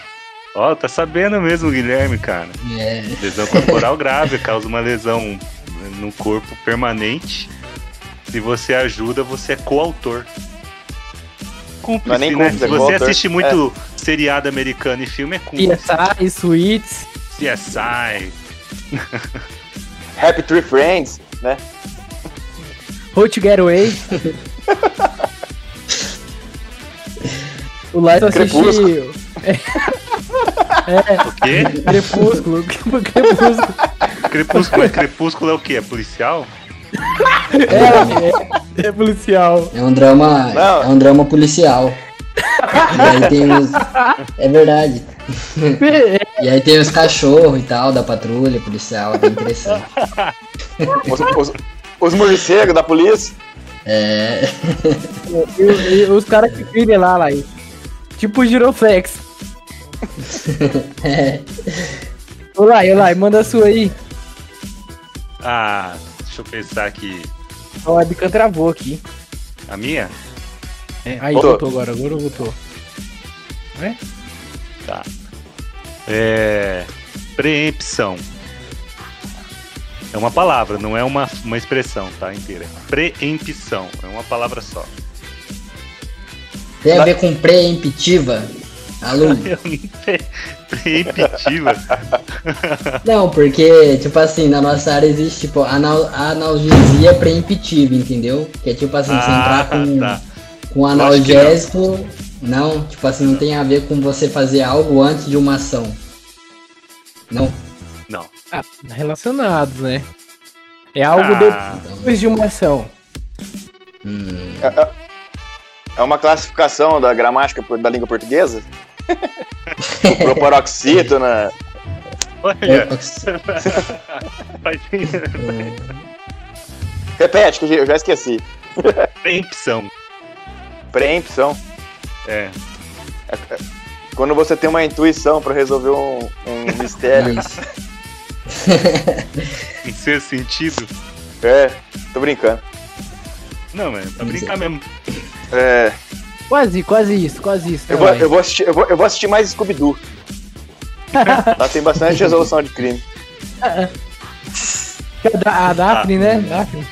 Ó, tá sabendo mesmo, Guilherme, cara. é, Lesão corporal grave causa uma lesão no corpo permanente. Se você ajuda, você é coautor. Cúmplice, é nem né? Se é você assiste muito seriado americano e filme, é cúmplice. CSI, Suítes, CSI. Happy Tree Friends, né? How to Get Away. o só assistiu. O quê? Crepúsculo. Crepúsculo. Crepúsculo. Crepúsculo é o quê? É policial? É, é, é policial. é um drama. Não. É um drama policial. E aí tem os. É verdade. E aí tem os cachorros e tal, da patrulha policial, é bem interessante. Os, os, os morcegos da polícia. É. E, e os caras que vivem lá, lá. Tipo o Giroflex. é. Ô Lai, manda a sua aí. Ah, deixa eu pensar aqui. A webcam travou aqui. A minha? É, aí, Voltou. voltou agora, agora voltou. Tá. É. Preempção. É uma palavra, não é uma, uma expressão, tá? Inteira. Preempção. É uma palavra só. Tem a ver com preemptiva? Aluno. Não. Preemptiva. Não, porque, tipo assim, na nossa área existe, tipo, anal analgesia preemptiva, entendeu? Que é tipo assim, você entrar com, tá. com analgésico. Não, tipo assim, não tem a ver com você fazer algo antes de uma ação. Não. Não. Ah, relacionados, né? É algo Ah, depois de uma ação. Hum, É, é- é uma classificação da gramática da língua portuguesa? o proparoxítona. olha. é, faz- Repete, que eu já esqueci. Preempção. Preempção. É. Quando você tem uma intuição pra resolver um, um mistério. Em ser sentido. É, tô brincando. Não, é pra brincar mesmo. É, Quase, quase isso, quase isso. eu, né, vou, Lai? eu, vou assistir, eu, vou, eu vou assistir mais Scooby-Doo. Lá tem bastante resolução de crime. A Daphne, né? Daphne.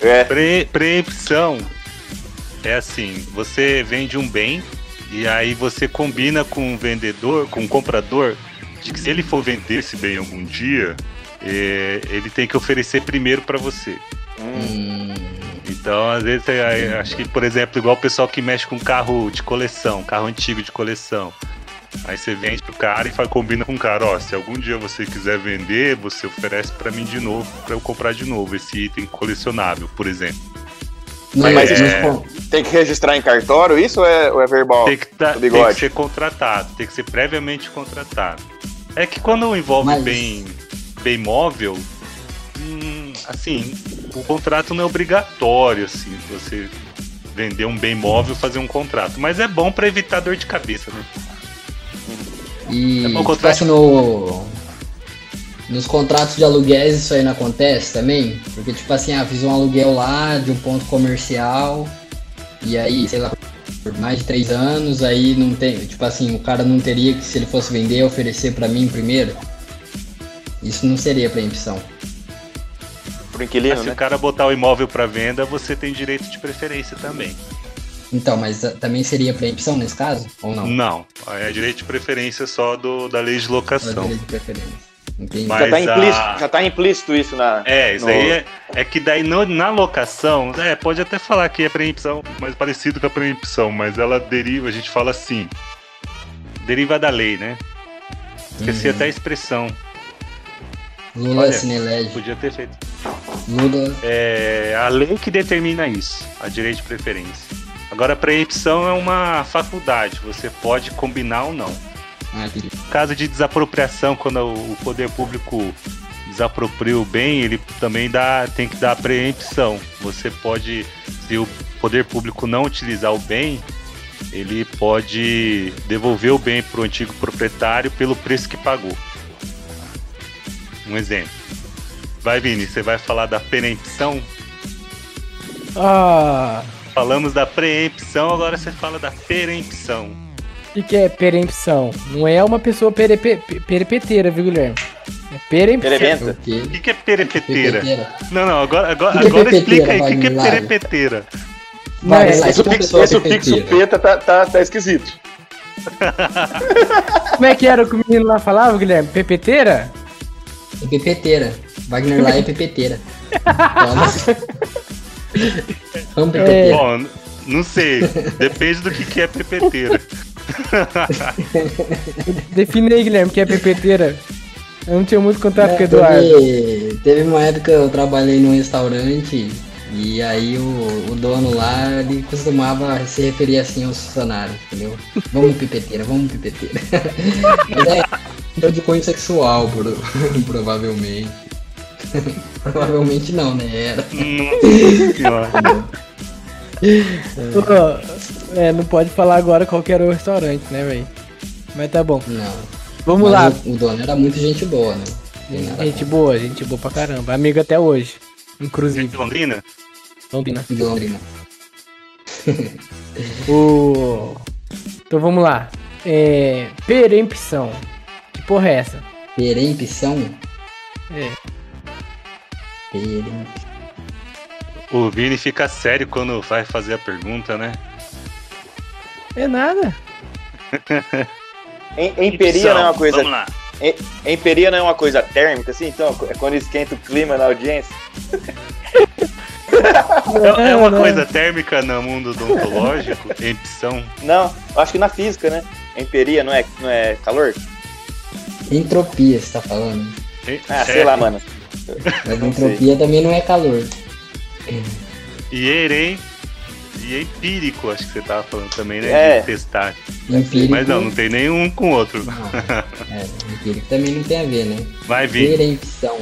É. Pre preempção é assim, você vende um bem e aí você combina com o vendedor, com o comprador, de que se ele for vender esse bem algum dia, é, ele tem que oferecer primeiro para você. Hum. Então, às vezes, é, acho que, por exemplo, igual o pessoal que mexe com carro de coleção, carro antigo de coleção. Aí você vende pro cara e faz, combina com o cara, ó, se algum dia você quiser vender, você oferece para mim de novo, para eu comprar de novo esse item colecionável, por exemplo. Mas é... tem que registrar em cartório isso ou é, ou é verbal? Tem que, tá, tem que, ser contratado, tem que ser previamente contratado. É que quando envolve Mas... bem, bem móvel, hum, assim, o contrato não é obrigatório, assim, você vender um bem móvel, fazer um contrato. Mas é bom para evitar dor de cabeça, né? E é bom, contrato... Assim, no, nos contratos de aluguéis isso aí não acontece também? Porque, tipo assim, ah, fiz um aluguel lá de um ponto comercial e aí, sei lá, por mais de três anos, aí não tem, tipo assim, o cara não teria que, se ele fosse vender, oferecer para mim primeiro? Isso não seria preempção. Pro inquilino, Se né? o cara botar o imóvel para venda, você tem direito de preferência também. Então, mas uh, também seria preempção nesse caso? Ou não? Não, é direito de preferência só do, da lei de locação. Da lei de preferência. Entendi. já, tá implícito, a... já tá implícito isso na. É, isso no... aí é, é, que daí no, na locação, é, pode até falar que é preempção, mais parecido com a preempção, mas ela deriva, a gente fala assim. Deriva da lei, né? Esqueci uhum. até a expressão. Lula Olha, se elege. Podia ter feito. Lula. É a lei que determina isso, a direito de preferência. Agora, a preempção é uma faculdade, você pode combinar ou não. Ah, Caso de desapropriação, quando o poder público desapropria o bem, ele também dá, tem que dar preempção. Você pode, se o poder público não utilizar o bem, ele pode devolver o bem para o antigo proprietário pelo preço que pagou. Um exemplo. Vai, Vini, você vai falar da preempção? Ah. Falamos da preempção, agora você fala da perempção. O que, que é perempção? Não é uma pessoa perepe, perepeteira, viu, Guilherme? É perempção. O que, que é perepeteira? Não, não, agora, agora, que agora explica aí o que, que é perepeteira. Não, é, esse, o fixo, esse fixo peta tá, tá, tá esquisito. Como é que era o que o menino lá falava, Guilherme? Pepeteira? É pepeteira. Wagner lá é pepeteira. Vamos pepeteira. É... Bom, não sei. Depende do que, que é pepeteira. Define aí, Guilherme, que é pepeteira. Eu não tinha muito contato é, com o Eduardo. Teve, teve uma época que eu trabalhei num restaurante e aí o, o, dono lá, ele costumava se referir assim aos funcionários, entendeu? Vamos pipeteira, vamos pipeteira. Mas é então de cunho sexual, provavelmente. provavelmente não, né? Era. Nossa, é, não pode falar agora qual era o restaurante, né, velho? Mas tá bom. Não. Vamos Mas lá. O, o, dono era muito gente boa, né? Gente boa, gente boa pra caramba. Amigo até hoje. Inclusive. De Londrina? Londrina. De Londrina. o... Então vamos lá. É... Perempção. Que porra é essa? Perempção? É. O Vini fica sério quando vai fazer a pergunta, né? É nada. em, emperia não é uma coisa. Vamos lá. Em, emperia não é uma coisa térmica, assim? Então, é quando esquenta o clima na audiência? é, é uma coisa térmica no mundo odontológico? Empção? Não, acho que na física, né? Emperia não é, não é calor? Entropia, você tá falando. Ah, sei lá, mano. Mas entropia também não é calor. E Eren e empírico, acho que você tava falando também, né? É. De testar. Empírico... Mas não, não tem nenhum com o outro. Não, é, empírico também não tem a ver, né? Vai vir. Perempção.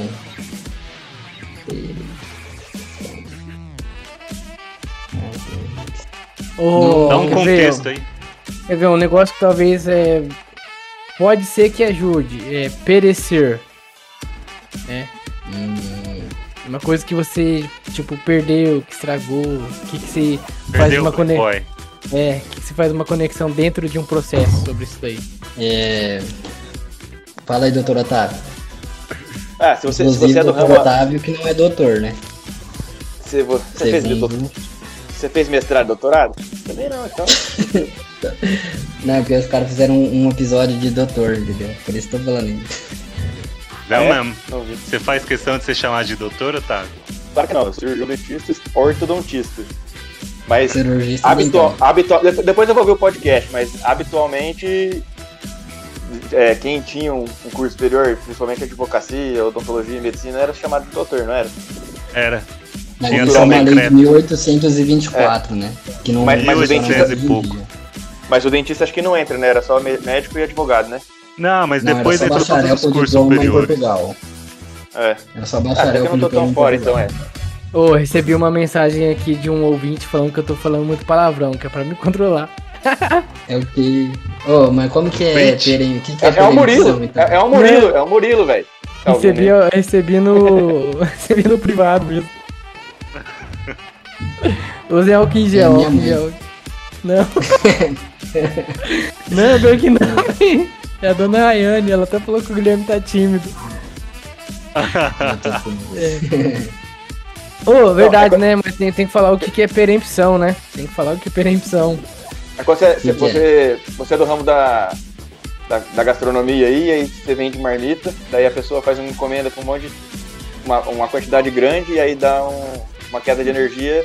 Oh, Dá um contexto aí. Quer ver, um negócio que talvez é. Pode ser que ajude. É perecer. Né? Hum. Uma coisa que você, tipo, perdeu, que estragou, que, que você perdeu, faz uma conexão. É, que você faz uma conexão dentro de um processo sobre isso daí. É. Fala aí, doutor Otávio. Ah, se você, se Inclusive você é do do ramo. Otávio, que não é doutor, né? Você, vo- você fez, doutor- você fez mestrado, doutorado? Também não, então. Não, porque os caras fizeram um, um episódio de doutor, entendeu? Por isso que eu tô falando isso. Não É? mesmo. Você faz questão de ser chamado de doutor, Otávio? Claro que não, eu sou cirurgião dentista, ortodontista. Mas Cirurgista Habitual, habitual, de- depois eu vou ver o podcast, mas habitualmente é, quem tinha um, um curso superior, principalmente advocacia, odontologia e medicina, era chamado de doutor, não era? Era. Mas tinha isso só é uma lei de decreto. 1824, né? Que não Mas- mas o dentista- em pouco. Mas o dentista acho que não entra, né? Era só mé- médico e advogado, né? Não, mas Não, depois entrou todos os com cursos superiores. É. Só Ah, bacharel que eu não tô tão fora, então é. Ô, recebi uma mensagem aqui de um ouvinte falando que eu tô falando muito palavrão, que é pra me controlar. É o que... Ô, mas como que é terem... que que É, é o Murilo, então? é, é o Murilo, é o Murilo, velho. Tá Recebi, recebi no. recebi no privado mesmo. Usei álcool em gel, É álcool em gel. Não. não, pior que não. É a dona Rayane, ela até falou que o Guilherme tá tímido. Ô, verdade, né? Mas tem, tem que falar o que, que é perempção, né? Tem que falar o que é perempção. É quando você, Que que você, você é do ramo da, da, da gastronomia aí, aí você vende marmita, daí a pessoa faz uma encomenda com um monte de. uma, uma quantidade grande e aí dá um- uma queda de energia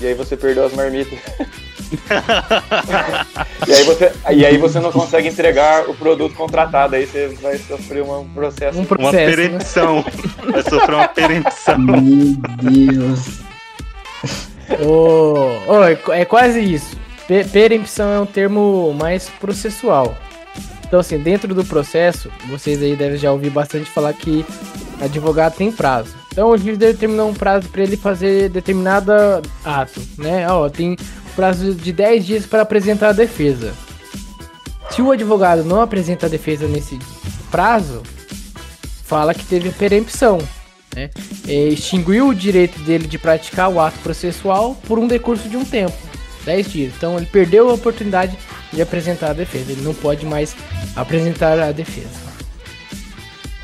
e aí você perdeu as marmitas. e, aí você, e aí você não consegue entregar o produto contratado, aí você vai sofrer um processo. Um Uma processo. né? perempção. Vai sofrer uma perempção. Meu Deus. Ô, ô, é é quase isso. Pe- Perempção é um termo mais processual. Então, assim, dentro do processo, vocês aí devem já ouvir bastante falar que advogado tem prazo. Então, o juiz determinou um prazo para ele fazer determinado ato, né? Ó, tem prazo de 10 dias para apresentar a defesa. Se o advogado não apresenta a defesa nesse prazo, fala que teve perempção, né? É, extinguiu o direito dele de praticar o ato processual por um decurso de um tempo, 10 dias. Então ele perdeu a oportunidade de apresentar a defesa. Ele não pode mais apresentar a defesa.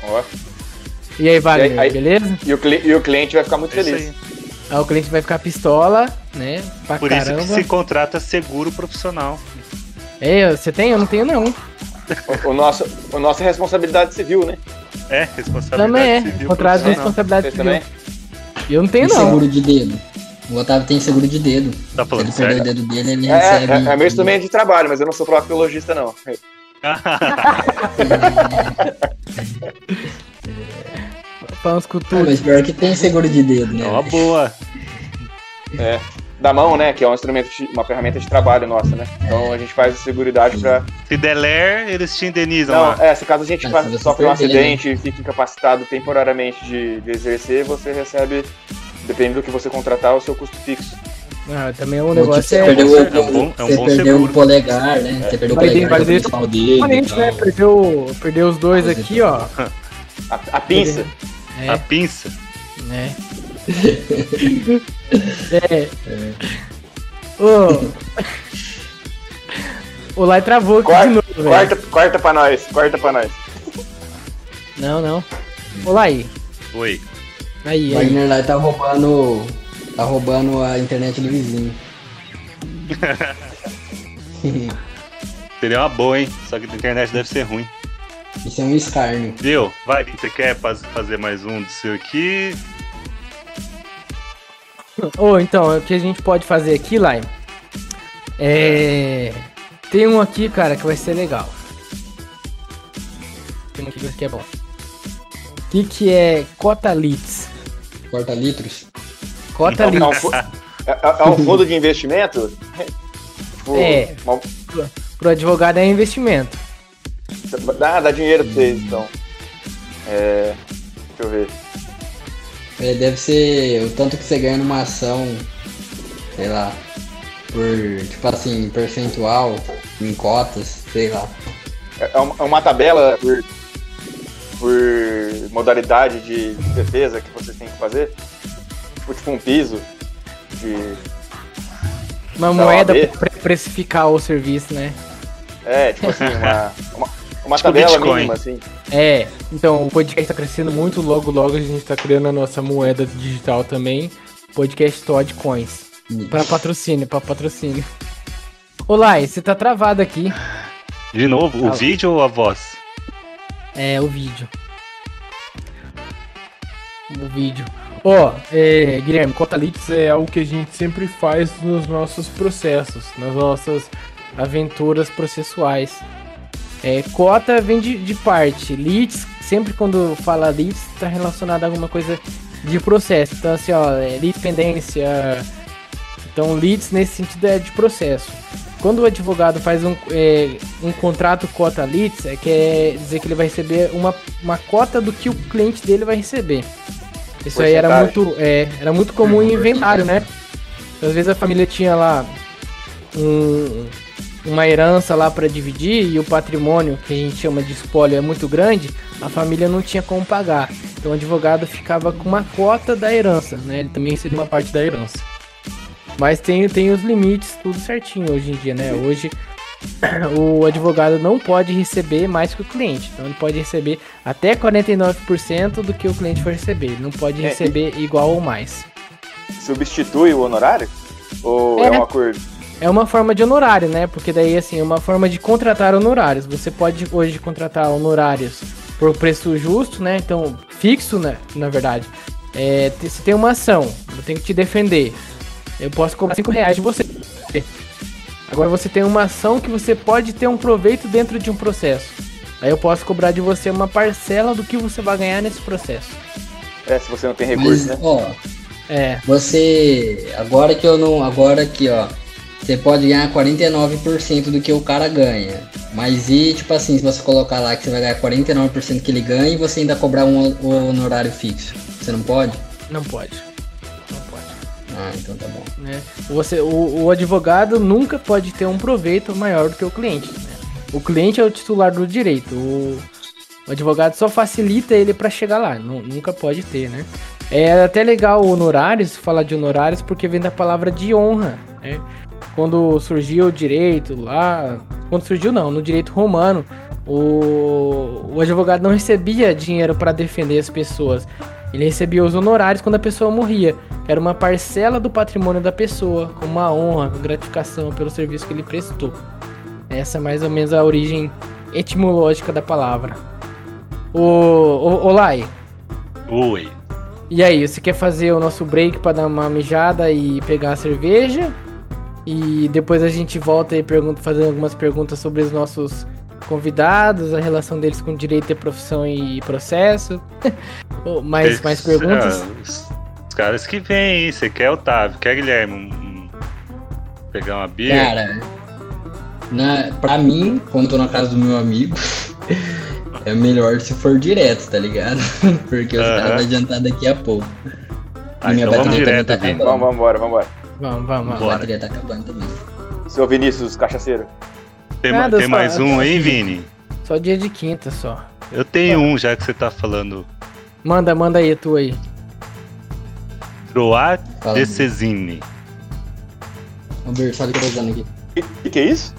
Ó, E aí, Wagner, E aí- aí- beleza? e, o e o cliente vai ficar muito É isso feliz. Aí. O cliente vai ficar pistola, né? Pra Por isso caramba. que se contrata seguro profissional. É, você tem? Eu não tenho, não. O, o nosso, o nosso é responsabilidade civil, né? É, responsabilidade Também é. civil Contrato de responsabilidade civil. também? Eu não tenho, E não. seguro de dedo. O Otávio tem seguro de dedo. Tá Se falando ele perder o dedo dele, ele É, recebe. é, é meu instrumento de trabalho, mas eu não sou proctologista, não. Falando com Ah, tudo. mas pior que tem seguro de dedo, né? É uma boa. É. Da mão, né? Que é um instrumento, de- uma ferramenta de trabalho nossa, né? Então a gente faz seguridade pra. Se der ler, eles te indenizam Não, lá. é, se caso a gente Ah, fa- se você sofre um né? acidente e fique incapacitado temporariamente de, de exercer, você recebe, dependendo do que você contratar, o seu custo fixo. Ah, também é um negócio. você É, perdeu, é um bom- é um você bom perdeu seguro. o polegar, né? Você perdeu o polegar, mas tem ele- que o dedo. e permanente, né? Perdeu, perdeu os dois Mas aqui, ó. A, a pinça. É, A pinça. né? é. Ô. O Lai travou aqui Corta, de novo, velho. corta, corta pra nós, corta pra nós. Não, não. Ô Lai. Oi. Aí, O aí. Wagner lá tá roubando. Tá roubando a internet do vizinho. Seria uma boa, hein? Só que a internet deve ser ruim. Isso é um escárnio. Viu? Vai, você quer faz- fazer mais um do seu aqui? Ô, então, o que a gente pode fazer aqui, Lai? É. Tem um aqui, cara, que vai ser legal. Tem um aqui que é bom. O que, que é cota litros? Corta litros. Cota É um, litros. é- é- é um fundo de investimento? Tipo, É. uma- Pro advogado é investimento. Dá, dá dinheiro pra vocês, então. É, deixa eu ver. É, deve ser o tanto que você ganha numa ação, sei lá, por, tipo assim, percentual, em cotas, sei lá. É é uma, é uma tabela por, por modalidade de defesa que vocês têm que fazer. Tipo, tipo um piso de. Uma Da moeda pra precificar o serviço, né? É, tipo assim, uma, uma, uma Tipo tabela Bitcoin. mínima, assim. É, então o podcast tá crescendo muito, logo logo a gente tá criando a nossa moeda digital também. Podcast Todd Coins. Pra patrocínio, pra patrocínio. Olá, você tá travado aqui. De novo, o Ah. vídeo ou a voz? É, o vídeo. O vídeo. Ó, é, Guilherme, cota Catalytics é algo que a gente sempre faz nos nossos processos, nas nossas aventuras processuais. É, cota vem de, de parte. Leads, sempre quando fala leads, está relacionado a alguma coisa de processo. Então, assim, ó, é, lead pendência. Então, leads nesse sentido é de processo. Quando o advogado faz um, é, um contrato cota leads, é, quer dizer que ele vai receber uma, uma cota do que o cliente dele vai receber. Isso aí era muito, é, era muito comum em inventário, né? Às vezes a família tinha lá um, uma herança lá para dividir e o patrimônio, que a gente chama de espólio, é muito grande, a família não tinha como pagar. Então o advogado ficava com uma cota da herança, né? Ele também seria uma parte da herança. Mas tem, tem os limites, tudo certinho hoje em dia, né? Hoje o advogado não pode receber mais que o cliente. Então ele pode receber até 49% do que o cliente for receber. Ele não pode É, receber igual ou mais. Substitui o honorário? Ou é, É. um acordo? É uma forma de honorário, né? Porque daí, assim, é uma forma de contratar honorários. Você pode hoje contratar honorários por preço justo, né? Então, fixo, né? Na verdade. É, se tem uma ação, eu tenho que te defender. Eu posso cobrar 5 reais de você. Agora você tem uma ação que você pode ter um proveito dentro de um processo. Aí eu posso cobrar de você uma parcela do que você vai ganhar nesse processo. É, se você não tem recurso, Mas, né? ó, É, você. Agora que eu não. Agora aqui, ó. Você pode ganhar 49% do que o cara ganha. Mas e, tipo assim, se você colocar lá que você vai ganhar 49% que ele ganha e você ainda cobrar um honorário fixo? Você não pode? não pode. Não pode. Ah, então tá bom. né? Você, o, o advogado nunca pode ter um proveito maior do que o cliente. né? O cliente é o titular do direito. O, o advogado só facilita ele para chegar lá. Nu- nunca pode ter, né? É até legal honorários, falar de honorários, porque vem da palavra de honra, né? Quando surgiu o direito lá, quando surgiu não, no direito romano, o, o advogado não recebia dinheiro para defender as pessoas. Ele recebia os honorários quando a pessoa morria. Era uma parcela do patrimônio da pessoa, como uma honra, gratificação pelo serviço que ele prestou. Essa é mais ou menos a origem etimológica da palavra. Ô, ô, ô Lai, Oi. e aí, você quer fazer o nosso break pra dar uma mijada e pegar a cerveja? E depois a gente volta e pergunta, fazendo algumas perguntas sobre os nossos convidados, a relação deles com direito e profissão e processo. Mais, mais perguntas? Ah, os, os caras que vêm, hein? Você quer, Otávio? Quer, Guilherme? Um- um- pegar uma beer? Cara, na, pra mim, quando eu tô na casa do meu amigo, é melhor se for direto, tá ligado? Porque os Aham. caras vão adiantar daqui a pouco. Ah, minha então vamos bateria direto, tá. Vamos, vamos embora, vamos embora. Vamos, vamos, vamos. A bateria tá acabando também. Seu Vinícius, cachaceiro. Tem, Nada, tem só- mais um aí, Vini? Só dia de quinta só. Eu tenho um, já que você tá falando. Manda, manda aí, tu aí. Troar Fala, de Cezine. Roberto, sabe o que eu tô usando aqui? O que, que é isso?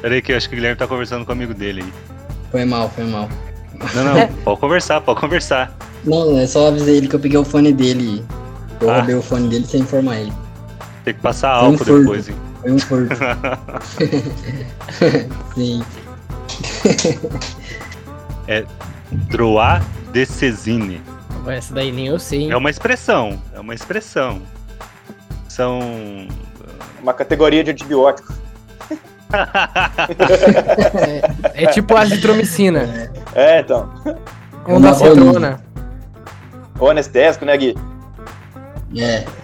Peraí que eu acho que o Guilherme tá conversando com o amigo dele aí. Foi mal, foi mal. Não, não, pode conversar, pode conversar. Não, é só avisei ele que eu peguei o fone dele. Eu Ah. roubei o fone dele sem informar ele. Tem que passar um álcool furto. depois, hein? Foi um furto. Sim. Droar de Cezine. Essa daí nem eu sei. hein? É uma expressão, é uma expressão. São. Uma categoria de antibiótico. É, é tipo azitromicina. É, então. Onda Uma cetrona. O anestésico, né, Gui? É.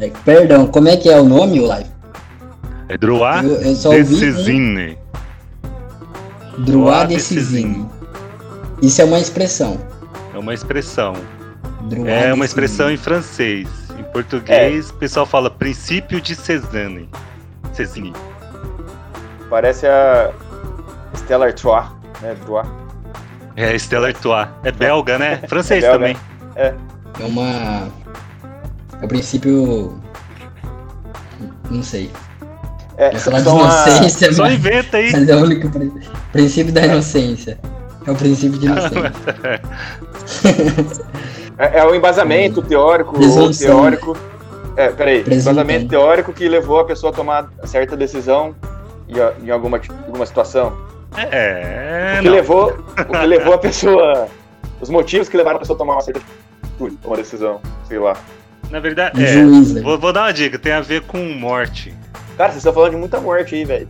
É, Perdão, como é que é o nome, o live? É Droar Eu, eu só ouvi né? Cezine. Droit de Decisive. Isso é uma expressão. É uma expressão. É uma expressão em francês. Em português, o pessoal fala princípio de Cezanne. Cezine. Parece a Stella Artois, né? Droit. É Stella Artois. É belga, né? Francês belga. também. É uma. É o princípio. Não sei. É, Eu falar de a- inocência, Só mas, inventa aí. mas é o único prin- princípio da inocência. É o princípio de inocência. É, é o embasamento teórico, Presunção. teórico. É, peraí. Presunção. Embasamento teórico que levou a pessoa a tomar certa decisão em, alguma, alguma situação. É, o, que não. levou, o que levou a pessoa. Os motivos que levaram a pessoa a tomar uma certa uma decisão, sei lá. Na verdade, é. juiz, né? Vou, vou dar uma dica, tem a ver com morte. Cara, vocês estão falando de muita morte aí, velho.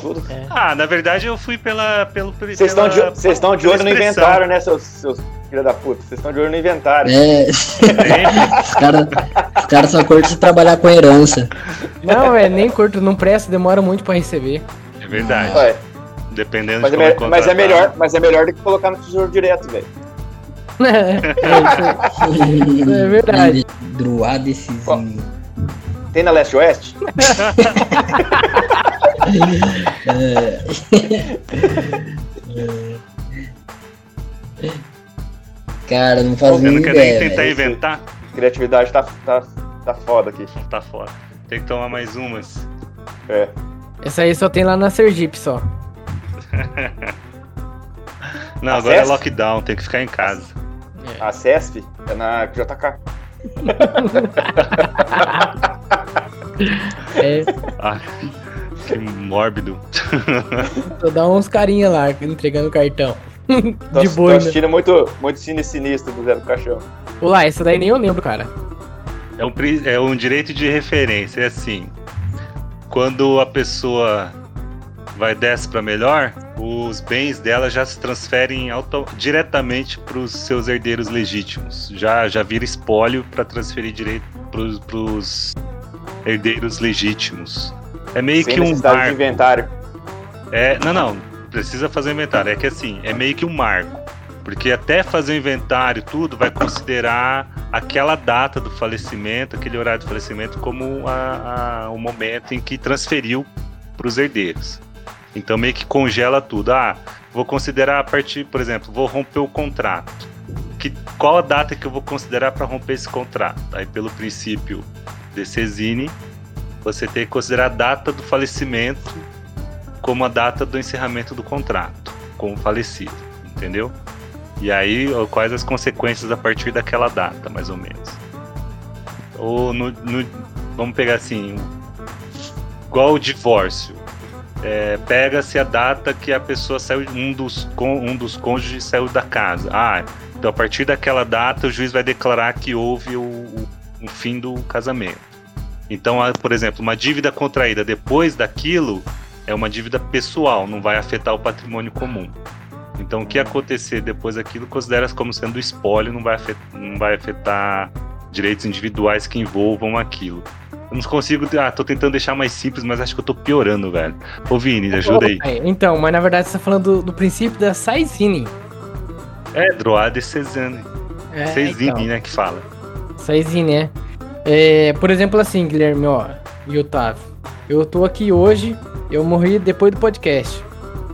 Tudo. Ah, na verdade eu fui pela. Pelo, Vocês estão de, pela- vocês estão de olho no inventário, né, seus, seus filha da puta? Vocês estão de olho no inventário. É, os caras cara só curtem trabalhar com herança. Não, é nem curto, não presta, demora muito pra receber. É verdade. Ué, Dependendo mas, de é, como me- mas é melhor, mas é melhor do que colocar no tesouro direto, velho. É, é verdade. Druá decisinho. Tem na Leste Oeste? Cara, não faz Eu não quero nem tentar velho. inventar. Criatividade tá, tá, tá foda aqui. Tá fora. Tem que tomar mais umas. É. Essa aí só tem lá na Sergipe só. Não, agora é Acesso? lockdown, tem que ficar em casa. A CESP é na JK. É, Ah, que mórbido. só dá uns carinha lá entregando cartão. Tô, De tô boa, né? assistindo muito, muito cine sinistro do Zé do Caixão. Olá, essa daí nem eu lembro, cara. É um, é um direito de referência. É assim: quando a pessoa vai desce para melhor, os bens dela já se transferem auto- diretamente para os seus herdeiros legítimos. Já, já vira espólio para transferir direito para os herdeiros legítimos. É meio Sem que um necessidade de marco. inventário. É, não, não, precisa fazer inventário. É que assim, é meio que um marco. Porque até fazer o inventário tudo vai considerar aquela data do falecimento, aquele horário do falecimento, como a- a- o momento em que transferiu para os herdeiros. Então meio que congela tudo. Ah, vou considerar a partir, por exemplo, vou romper o contrato. Que, qual a data que eu vou considerar para romper esse contrato? Aí pelo princípio de Cesini, você tem que considerar a data do falecimento como a data do encerramento do contrato com o falecido, entendeu? E aí, quais as consequências a partir daquela data, mais ou menos. Ou no, no- vamos pegar assim, igual o divórcio. É, Pega-se a data que a pessoa saiu, um dos, um dos cônjuges saiu da casa. Ah, então a partir daquela data o juiz vai declarar que houve o, o, o fim do casamento. Então, por exemplo, uma dívida contraída depois daquilo é uma dívida pessoal, não vai afetar o patrimônio comum. Então, o que acontecer depois daquilo considera como sendo espólio, não vai afetar, não vai afetar direitos individuais que envolvam aquilo. Eu não consigo. Ah, tô tentando deixar mais simples, mas acho que eu tô piorando, velho. Ô, Vini, ajuda aí. É, Então, mas na verdade você tá falando do, do princípio da Saizine. É, Droit de Cezanne. É, Cezine, então, né, que fala. Saizine, é. É, Por exemplo, assim, Guilherme, ó, e Otávio. Eu tô aqui hoje, eu morri depois do podcast.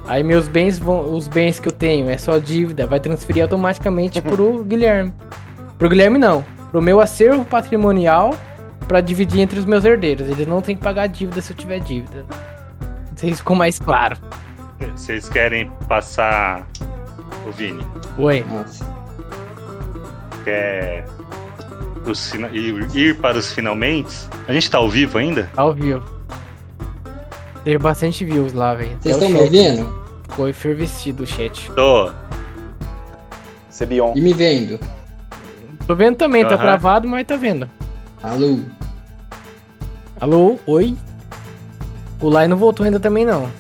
Aí meus bens vão. Os bens que eu tenho é só dívida, vai transferir automaticamente pro Guilherme. Pro Guilherme não. Pro meu acervo patrimonial pra dividir entre os meus herdeiros. Eles não têm que pagar dívida se eu tiver dívida. Não sei se ficou mais claro. Vocês querem passar. Ô, Vini, Oi. Quer ir, ir para os finalmente? A gente tá ao vivo ainda? Ao vivo. Teve bastante views lá, velho. Vocês o estão me ouvindo? Ficou efervescido o chat. Tô. Cebion. E me vendo? Tô vendo também, tá Aham. travado, mas tá vendo. Alô? Alô, oi? O Lai não voltou ainda também não.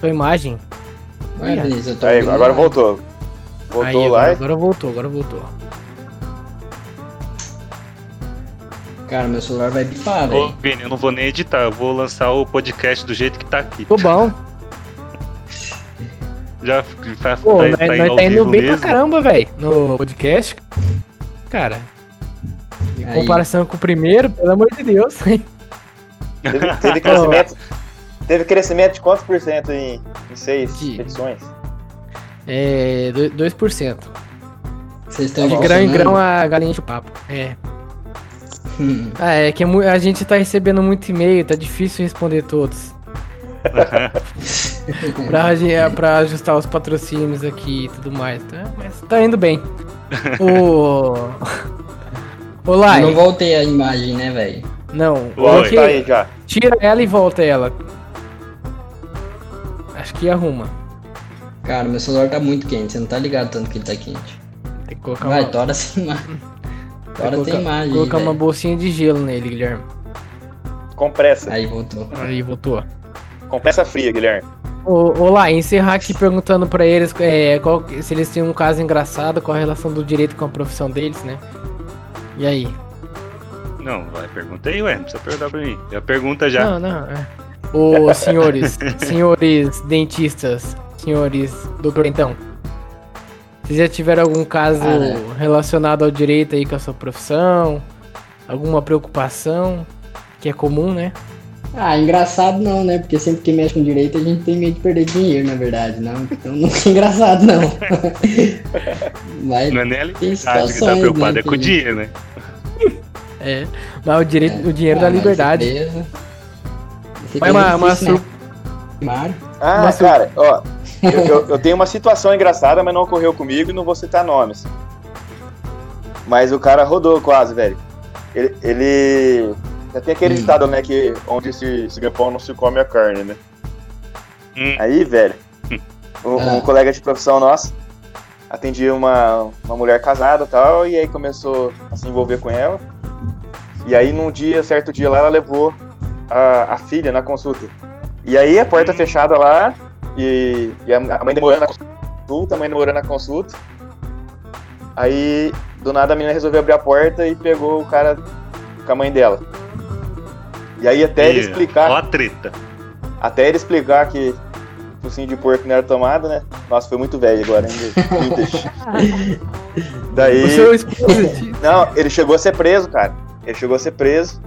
Sua imagem. Vai, Olha. Vinícius, eu tô Aí, ouvindo agora lá. voltou. Voltou Aí, lá. agora, e- agora voltou, agora voltou. Cara, meu celular vai bipar, Ô, velho. Vini, eu não vou nem editar, eu vou lançar o podcast do jeito que tá aqui. Tô bom. Já tá, Pô, tá, nós, tá nós tá indo bem mesmo. pra caramba, velho, no podcast. Cara, em Aí. comparação com o primeiro, pelo amor de Deus. Teve, teve crescimento. Teve crescimento de quantos por cento em, em seis De- edições? É, do- 2%. Vocês estão De grão em grão a galinha de papo. É. Hum. Ah, é que é a gente tá recebendo muito e-mail, tá difícil responder todos. pra, é, pra ajustar os patrocínios aqui e tudo mais. Tá? Mas tá indo bem. O. Olá, Eu não voltei a imagem, né, velho? não. Oi. Tá aí já. Tira ela e volta ela. Acho que arruma. Cara, meu celular tá muito quente, você não tá ligado tanto que ele tá quente. Tem que colocar Vai, uma, tora essa imagem. tem que Tora essa colocar, imagem. colocar uma bolsinha de gelo nele, Guilherme. Compressa. Aí voltou. Aí voltou. Compressa fria, Guilherme. Olá, encerrar aqui perguntando pra eles é, qual- se eles têm um caso engraçado com a relação do direito com a profissão deles, né? E aí? Não, vai, pergunta aí, ué. Não precisa perguntar pra mim. Já pergunta já. Não, não. É. Ô, senhores, senhores dentistas, senhores doutor então. Vocês já tiveram algum caso Cara. relacionado ao direito aí com a sua profissão? Alguma preocupação? Que é comum, né? Ah, engraçado não, né? Porque sempre que mexe com direito a gente tem medo de perder dinheiro, na verdade, não. Então não é engraçado, não. Mas Não é nem a liberdade que tá preocupado, né, é com o dinheiro, né? É. Mas o, direito, o dinheiro ah, da liberdade. Mas é uma, uma né? sur-. Ah, Mas- cara, ó. Eu, eu- eu tenho uma situação engraçada, mas não ocorreu comigo e não vou citar nomes. Mas o cara rodou quase, velho. Ele. ele... Já tem aquele Hum. ditado, né? Que onde se, se ganha pão não se come a carne, né? Hum. Aí, velho, um, um Ah. colega de profissão nosso atendia uma, uma mulher casada e tal, e aí começou a se envolver com ela. E aí, num dia, certo dia lá, ela levou a, a filha na consulta. E aí, a porta fechada lá, e, e a a mãe demorando na consulta, a mãe demorando na consulta. Aí, do nada, a menina resolveu abrir a porta e pegou o cara com a mãe dela. E aí, até ele explicar. Ó a treta. Até ele explicar que focinho de porco não era tomado, né? Nossa, foi muito velho agora, hein? Daí. Esposo. Não, ele chegou a ser preso, cara. Ele chegou a ser preso.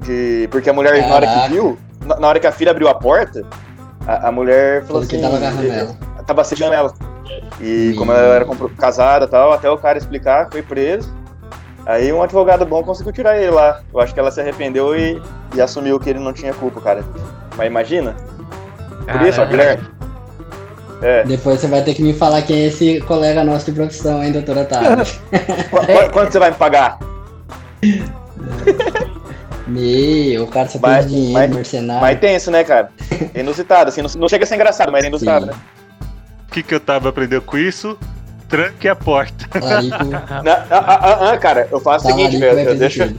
De... Porque a mulher, na hora que Caraca. viu, na hora que a filha abriu a porta, a, a mulher falou Falou que assim. tava agarrando ele- ela. Tava assediando ela. E Ih. como ela era casada e tal, até o cara explicar, foi preso. Aí um advogado bom conseguiu tirar ele lá. Eu acho que ela se arrependeu e, e assumiu que ele não tinha culpa, cara. Mas imagina. Por isso, ó. Guilherme. É. Depois você vai ter que me falar quem é esse colega nosso de profissão, hein, doutora Otávio? Qu- qu- Quanto você vai me pagar? Meu, o cara só Mas- tem dinheiro, mas- mercenário. Mas tenso, né, cara? É Inusitado, assim, não, não chega a ser engraçado, mas é inusitado, Sim. né? O que, que eu tava aprendendo com isso? Tranque a porta. Talarico, Não, ah, ah, ah, ah, cara, eu faço o seguinte, talarico velho, é eu deixo.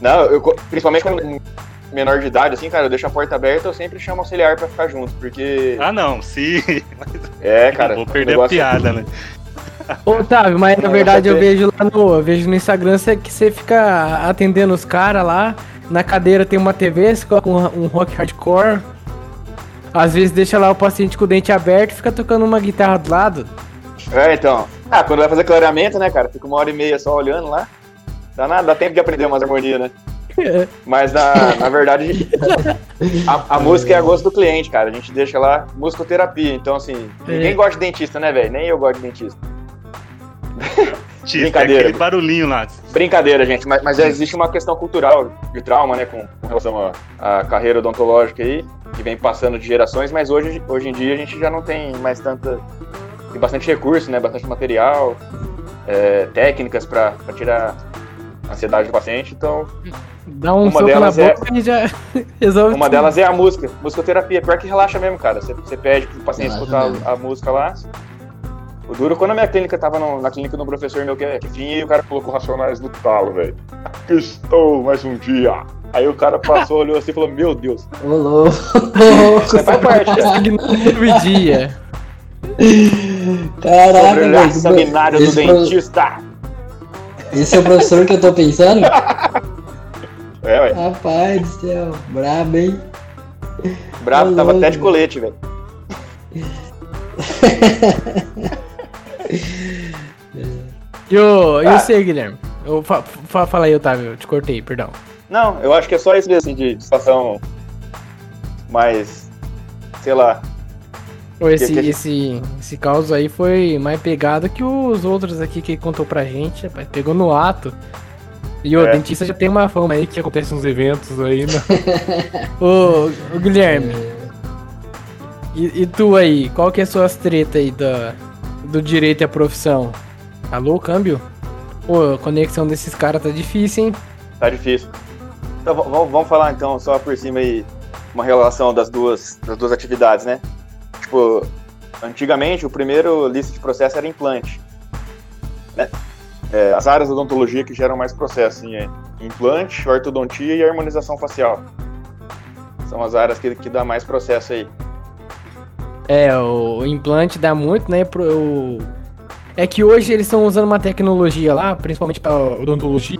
Não, eu, principalmente quando menor de idade, assim, cara, eu deixo a porta aberta, eu sempre chamo auxiliar pra ficar junto, porque. Ah, não. Se. É, cara. vou perder a negócio- piada, né? Ô, Otávio, mas na Não, verdade eu vejo lá no, eu vejo no Instagram cê- que você fica atendendo os caras lá. Na cadeira tem uma TV, você coloca um, um rock hardcore. Às vezes deixa lá o paciente com o dente aberto e fica tocando uma guitarra do lado. É, então. Ah, quando vai fazer clareamento, né, cara? Fica uma hora e meia só olhando lá. Dá nada, dá tempo de aprender umas harmonias, né? Mas na, na verdade, a, a música é a gosto do cliente, cara. A gente deixa lá musicoterapia. Então, assim, ninguém É. gosta de dentista, né, velho? Nem eu gosto de dentista. Tira Brincadeira. aquele barulhinho lá. Brincadeira, gente, mas, mas existe uma questão cultural de trauma, né, com, com relação à à carreira odontológica aí, que vem passando de gerações, mas hoje, hoje em dia a gente já não tem mais tanta. Tem bastante recurso, né? Bastante material, é, técnicas para tirar a ansiedade do paciente. Então, Dá um Uma delas é- boca e já resolve uma tudo. delas é a música, musicoterapia. Pior que relaxa mesmo, cara. Você, você pede pro paciente Relaxa escutar a, a música lá. O duro, quando a minha clínica tava no- na clínica do professor meu que, que vinha e o cara colocou racionais no talo, velho. Aqui estou mais um dia. Aí o cara passou, olhou assim e falou: Meu Deus, Ô, louco. você faz parte, cara. Dia. Caraca, Sobre o velho. seminário do esse, pro- dentista. esse é o professor que eu tô pensando? É, ué. Rapaz do céu, brabo, hein? Bravo, Ô, tava até de colete, velho. E o, e Ah. Guilherme? Eu, fa, fa- fala aí, Otávio, eu te cortei, perdão. Não, eu acho que é só isso mesmo, assim, de situação mais, sei lá, esse, esse, esse caos aí foi mais pegado que os outros aqui que contou pra gente, rapaz. Pegou no ato. E o É. dentista já tem uma fama aí que acontece uns eventos aí, né? Ô, ô Guilherme, e, e tu aí, qual que é as suas tretas aí da, do direito à profissão? Alô, câmbio? Pô, a conexão desses caras tá difícil, hein? Tá difícil. Então vamos falar então só por cima aí uma relação das duas, das duas atividades, né? Tipo, antigamente o primeiro lista de processo era implante. Né? É, as áreas da odontologia que geram mais processo, assim, é implante, ortodontia e harmonização facial. São as áreas que, que dá mais processo aí. É, o, implante dá muito, né? Pro, É que hoje eles estão usando uma tecnologia lá, principalmente pra odontologia.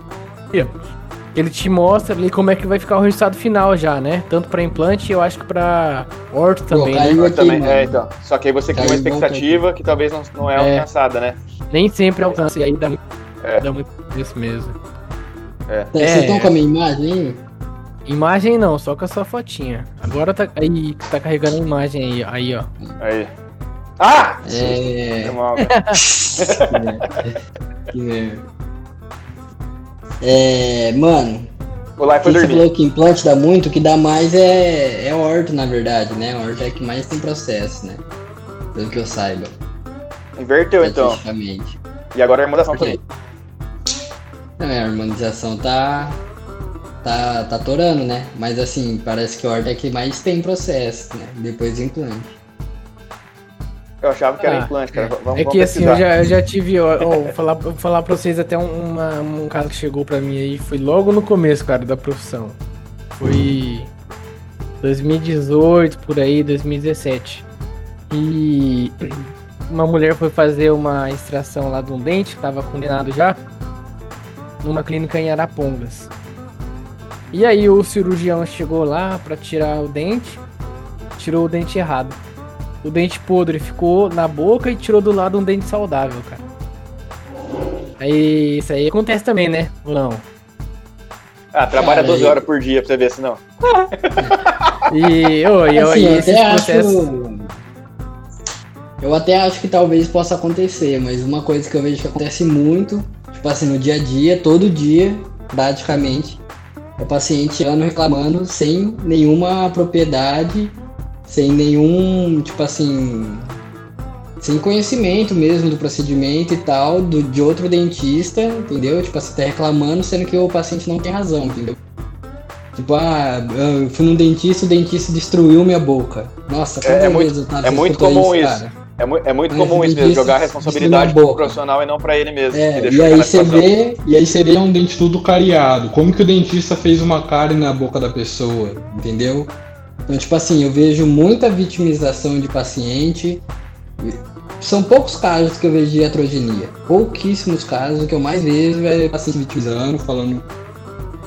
Ele te mostra ali como é que vai ficar o resultado final já, né? Tanto pra implante e eu acho que pra orto Pô, também, né? caiu aqui, Também, é, então. Só que aí você cria uma expectativa que talvez não, não é, É. alcançada, né? Nem sempre alcança, e aí dá, muito- É. dá muito isso mesmo. Vocês É. estão com a minha imagem aí? Imagem não, só com a sua fotinha. Agora tá, aí, tá carregando a imagem aí, aí ó. Aí. Ah! É. Foi mal, cara. Que merda. É, mano, O Lai foi você dormir. falou que implante dá muito, o que dá mais é, é orto, na verdade, né? Orto é que mais tem processo, né? Pelo que eu saiba. Inverteu então. E agora a harmonização também. Não, a harmonização tá. tá. tá atorando, né? Mas assim, parece que o orto é que mais tem processo, né? Depois do implante. Eu achava que era Ah, implante, cara. Vamos, É vamos que assim, pesquisar. eu já, eu já tive, ó, ó, vou, falar, vou falar pra vocês até um, uma- um caso que chegou pra mim aí, foi logo no começo, cara, da profissão. Foi 2018, por aí, 2017. E uma mulher foi fazer uma extração lá de um dente, que tava condenado já, numa clínica em Arapongas. E aí o cirurgião chegou lá pra tirar o dente, tirou o dente errado. O dente podre ficou na boca e tirou do lado um dente saudável, cara. Aí, isso aí acontece também, né? Ou não? Ah, trabalha Cara, 12 e- horas por dia pra você ver se não. E, ô, e, Assim, e eu até acho. processos. Eu até acho que talvez possa acontecer, mas uma coisa que eu vejo que acontece muito, tipo assim, no dia a dia, todo dia, praticamente, é o paciente ano reclamando sem nenhuma propriedade, sem nenhum, tipo assim, sem conhecimento mesmo do procedimento e tal, do, de outro dentista, entendeu? Tipo assim, tá reclamando, sendo que o paciente não tem razão, entendeu? Tipo, ah, eu fui num dentista, o dentista destruiu minha boca. Nossa, É- é muito- é muito comum isso. cara? É, mu é muito Mas comum isso mesmo, jogar a responsabilidade pro profissional e não pra ele mesmo. É, e aí você vê, E aí seria um dente tudo cariado. Como que o dentista fez uma cárie na boca da pessoa? entendeu? Então, tipo assim, eu vejo muita vitimização de paciente. São poucos casos que eu vejo de heterogenia. Pouquíssimos casos. O que eu mais vejo é paciente vitimizando, falando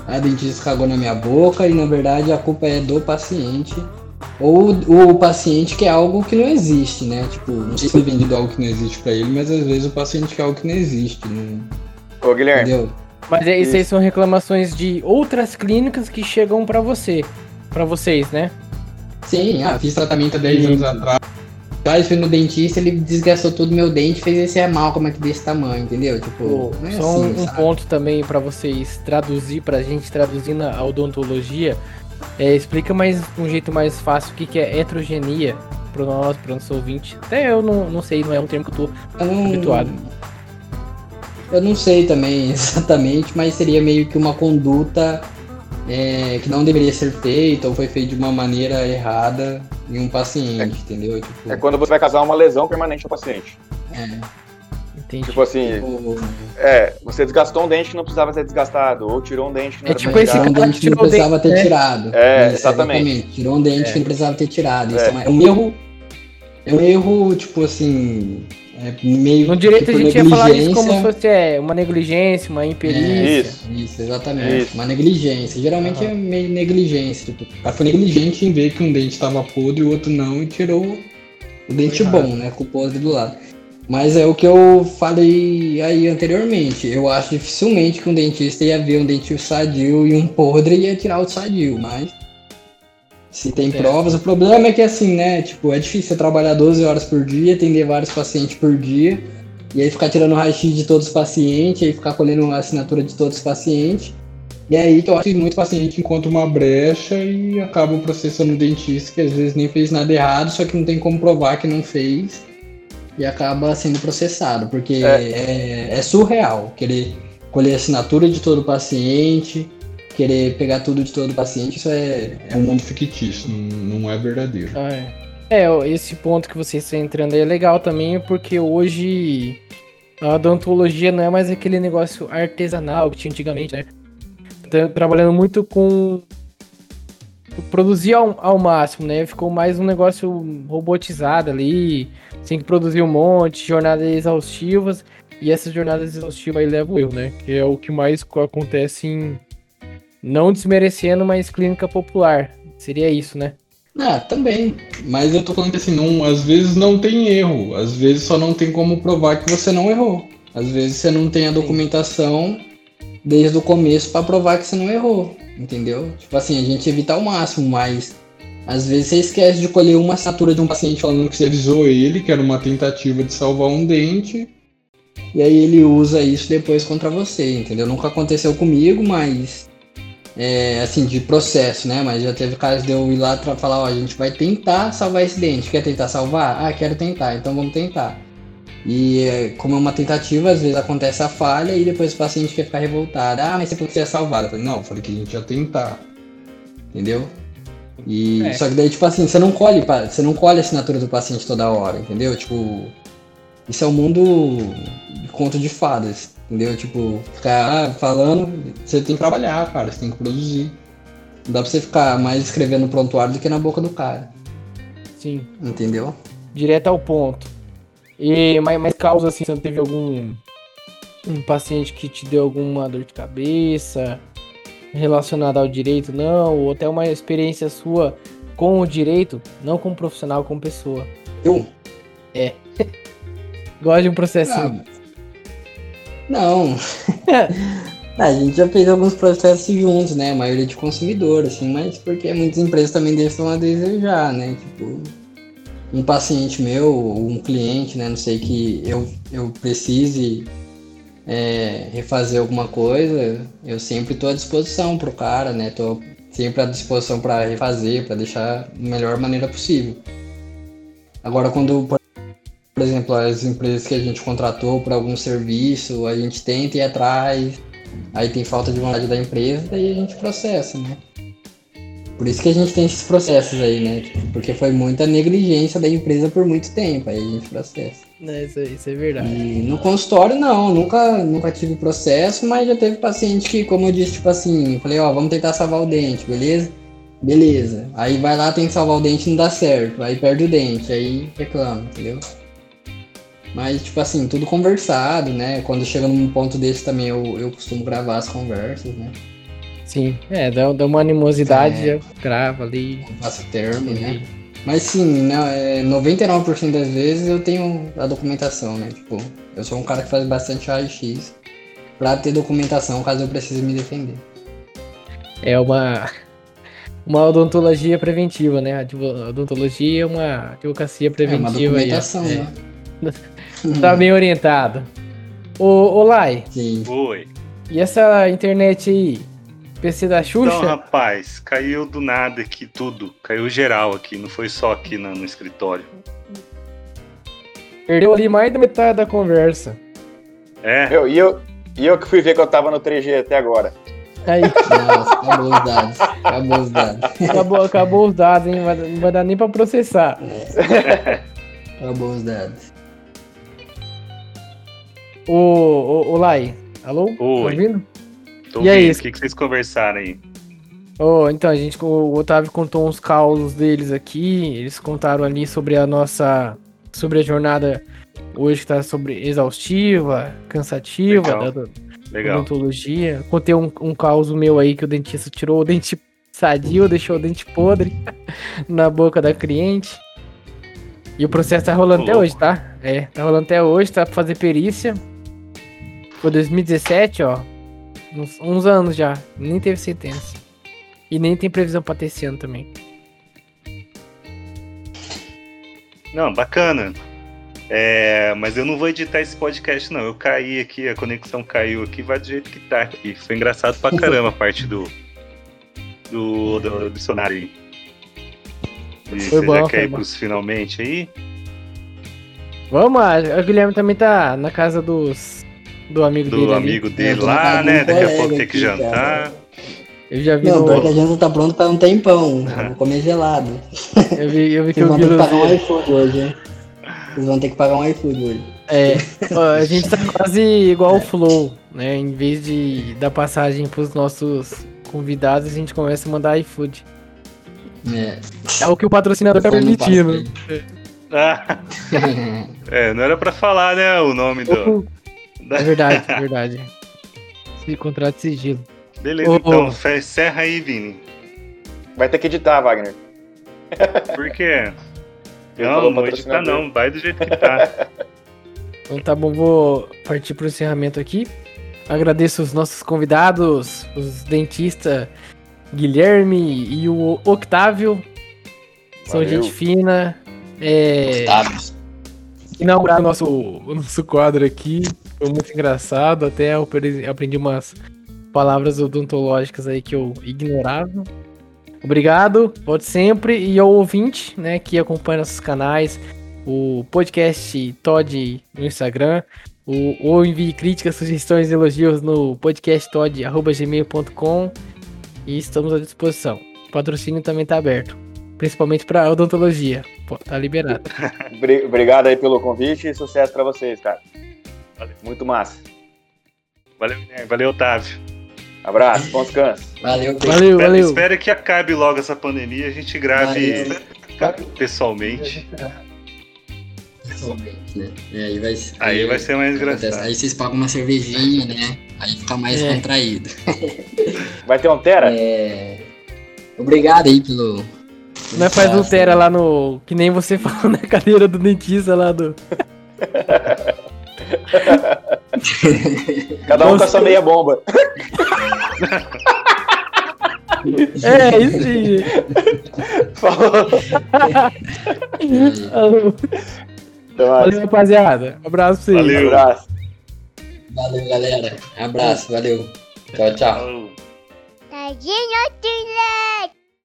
a dentista cagou na minha boca e na verdade a culpa é do paciente. Ou o paciente quer algo que não existe, né? Tipo, não sei se Foi vendido algo que não existe pra ele, mas às vezes o paciente quer algo que não existe. Não... Ô, Guilherme, entendeu? Mas é, isso aí são reclamações de outras clínicas que chegam pra você. Pra vocês, né? Sim, ah, Fiz tratamento há 10 anos atrás. Atrás fui no dentista, ele desgastou todo meu dente, fez esse é mal, como é que desse tamanho, entendeu? Tipo, é só assim, um, sabe? ponto também pra vocês traduzir pra gente, traduzir na odontologia. É, explica mais um jeito mais fácil o que, que é heterogenia pro nosso, pro nosso ouvinte. Até eu não, não sei, não é um termo que eu tô Eu não, habituado. eu não sei também exatamente, mas seria meio que uma conduta é, que não deveria ser feita ou foi feita de uma maneira errada em um paciente, entendeu? Tipo, é quando você vai causar uma lesão permanente ao paciente. é, Entendi. Tipo assim, tipo, é, você desgastou um dente que não precisava ser desgastado, ou tirou um dente que não É tipo esse um dente que não precisava dente, ter né? tirado. É, exatamente. Tirou um dente É. que não precisava ter tirado. Isso É. é, é um erro. É um erro, tipo assim. É meio No direito a por gente ia falar isso como se fosse é, uma negligência, uma imperícia. Isso. Isso, exatamente. Isso. Uma negligência. Geralmente Aham. é meio negligência. Tipo, O cara foi negligente em ver que um dente estava podre e o outro não e tirou. o dente Foi bom, né? Com o podre do lado. Mas é o que eu falei aí anteriormente. Eu acho dificilmente que um dentista ia ver um dente sadio e um podre e ia tirar o sadio, mas. Se tem Certo. provas, o problema é que assim, né? Tipo, é difícil você trabalhar 12 horas por dia, atender vários pacientes por dia, e aí ficar tirando raio-x de todos os pacientes, aí ficar colhendo a assinatura de todos os pacientes. E é aí que eu acho que muito paciente encontra uma brecha e acaba processando o dentista, que às vezes nem fez nada errado, só que não tem como provar que não fez. E acaba sendo processado, porque é, é surreal querer colher a assinatura de todo paciente, querer pegar tudo de todo paciente, isso é, É um mundo fictício, não, é verdadeiro. Ah, é. É, esse ponto que você está entrando aí é legal também, porque hoje a odontologia não é mais aquele negócio artesanal que tinha antigamente, né? Tá trabalhando muito com produzir ao, ao máximo, né? Ficou mais um negócio robotizado ali, tem que produzir um monte, jornadas exaustivas, e essas jornadas exaustivas aí levam eu, né? Que é o que mais co- acontece em. Não desmerecendo, mas clínica popular. Seria isso, né? Ah, também. Mas eu tô falando que assim, não, às vezes não tem erro, às vezes só não tem como provar que você não errou. Às vezes você não tem a documentação desde o começo pra provar que você não errou, entendeu? Tipo assim, a gente evita ao máximo, mas às vezes você esquece de colher uma assinatura de um paciente falando que você você avisou ele que era uma tentativa de salvar um dente. e aí ele usa isso depois contra você, entendeu? Nunca aconteceu comigo, mas é, assim, de processo, né? Mas já teve casos de eu ir lá pra falar, ó, a gente vai tentar salvar esse dente. Quer tentar salvar? Ah, quero tentar, então vamos tentar. E é, como é uma tentativa, às vezes acontece a falha e depois o paciente quer ficar revoltado. Ah, mas você falou que você ia salvar. Eu falei, não, eu falei que a gente ia tentar. Entendeu? E É. só que daí, tipo assim, você não colhe, você não colhe a assinatura do paciente toda hora, entendeu? Tipo, isso é um mundo de conto de fadas, entendeu? Tipo, ficar ah, falando, você tem que trabalhar, cara, você tem que produzir. Não dá pra você ficar mais escrevendo no prontuário do que na boca do cara, Sim. entendeu? direto ao ponto. E mais, mais causa assim, você não teve algum um paciente que te deu alguma dor de cabeça relacionada ao direito, não, ou até uma experiência sua com o direito, não como profissional, como pessoa. Eu? Gosta de um processinho. Ah, não. a gente já fez alguns processos juntos, né? A maioria de consumidor, assim, mas porque muitas empresas também deixam a desejar, né? Tipo, um paciente meu, um cliente, né? Não sei que eu, eu precise é, refazer alguma coisa, eu sempre estou à disposição pro cara, né? Tô sempre à disposição para refazer, para deixar da melhor maneira possível. Agora, quando, por por exemplo, as empresas que a gente contratou para algum serviço, a gente tenta ir atrás, aí tem falta de vontade da empresa, daí a gente processa, né? Por isso que a gente tem esses processos aí, né? Porque foi muita negligência da empresa por muito tempo, aí a gente processa. Né, Isso, isso é verdade. E no consultório, não, nunca, nunca tive processo, mas já teve paciente que, como eu disse, tipo assim, eu falei, ó, vamos tentar salvar o dente, beleza? Beleza. Aí vai lá, tem que salvar o dente e não dá certo. Aí perde o dente, aí reclama, entendeu? Mas, tipo assim, tudo conversado, né? Quando chega num ponto desse também, eu, eu costumo gravar as conversas, né? Sim, é, dá, dá uma animosidade, É. já grava ali. Faço termo, né? Mas sim, né, é, 99% das vezes eu tenho a documentação, né? Tipo, eu sou um cara que faz bastante raio-x pra ter documentação caso eu precise me defender. É uma, uma odontologia preventiva, né? A odontologia é uma advocacia É uma preventiva. aí, ó. documentação, É. Tá bem orientado. Ô, ô Lai, Sim. Oi. e essa internet aí? PC da Então, Xuxa? rapaz, caiu do nada aqui tudo. Caiu geral aqui, não foi só aqui no, no escritório. Perdeu ali mais da metade da conversa. É, Eu, e, eu, e eu que fui ver que eu tava no 3G até agora. Aí, Nossa, acabou os dados. Acabou os dados. acabou, acabou os dados, hein? Não vai, não vai dar nem pra processar. Acabou os dados. Ô, ô, ô Lai, alô? Tá Oi. ouvindo? tô E aí, vendo. O que, que vocês conversaram aí? Ô, então, a gente, o Otávio contou uns causos deles aqui. Eles contaram ali sobre a nossa. Sobre a jornada hoje que tá sobre exaustiva, cansativa Legal. da, Legal. odontologia. Contei um, um caos meu aí que o dentista tirou o dente sadio, deixou o dente podre na boca da cliente. E o processo tá rolando Ô, até louco. hoje, tá? É, tá rolando até hoje, tá pra fazer perícia. Foi 2017, ó. Uns, uns anos já. Nem teve sentença. E nem tem previsão pra ter esse ano também. Não, bacana. É, mas eu não vou editar esse podcast, não. Eu caí aqui, a conexão caiu aqui, vai do jeito que tá aqui. Foi engraçado pra caramba a parte do, do, do, dicionário aí. E Foi você bom, já quer ir bom. pros finalmente aí? Vamos, a- o Guilherme também tá na casa dos do amigo Do dele. ali. amigo dele tô na lá, casa de um né? Daqui a pouco tem que jantar. cara. Eu já vi Não, no, pior que a janta tá pronta pra um tempão. Eu vou comer gelado. eu vi, eu vi que Vocês vão ter que pagar um iFood hoje, hein? Vocês vão ter que pagar um iFood hoje. É, a gente tá quase igual o Flow, né? Em vez de dar passagem pros nossos convidados, a gente começa a mandar iFood. É. É o que o patrocinador tá permitindo. Ah, é, não era pra falar, né? O nome do. É verdade, é verdade. Contrato de sigilo. Beleza, Ô, então, fe- encerra aí, Vini. Vai ter que editar, Wagner. Por quê? Ele Não, não edita patrocinador. não, vai do jeito que tá. Então tá bom, vou partir pro encerramento aqui. Agradeço os nossos convidados, os dentistas Guilherme e o Octávio. São Valeu. gente fina. É, inaugurar o nosso, o nosso quadro aqui. Foi muito engraçado. Até eu apre- aprendi umas palavras odontológicas aí que eu ignorava. Obrigado, volte sempre. E ao ouvinte, né, que acompanha nossos canais, o podcast Todd no Instagram, o, ou envie críticas, sugestões e elogios no podcasttodd.gmail.com e estamos à disposição. O patrocínio também tá aberto, principalmente para odontologia. Pô, tá liberado. Obri- Obrigado aí pelo convite e sucesso pra vocês, cara. Muito massa. Valeu, Guilherme. Valeu, Otávio. Abraço, bom descanso. Valeu, Valeu, Espero, valeu. espero que acabe logo essa pandemia e a gente grave Valeu. pessoalmente. Pessoalmente, né? E aí vai, Aí vai ser mais acontece. engraçado. Aí vocês pagam uma cervejinha, né? Aí fica mais É. contraído. Vai ter um Tera? É... Obrigado aí pelo. Não é faz um Tera lá no. Que nem você falou na cadeira do dentista lá do. Cada um com a sua meia bomba. É, isso aí. Falou. Mais. Valeu, rapaziada. Abraço pra vocês. Valeu. Abraço. Valeu, galera. Abraço, valeu. Tchau, tchau. Tadinho, Tilek!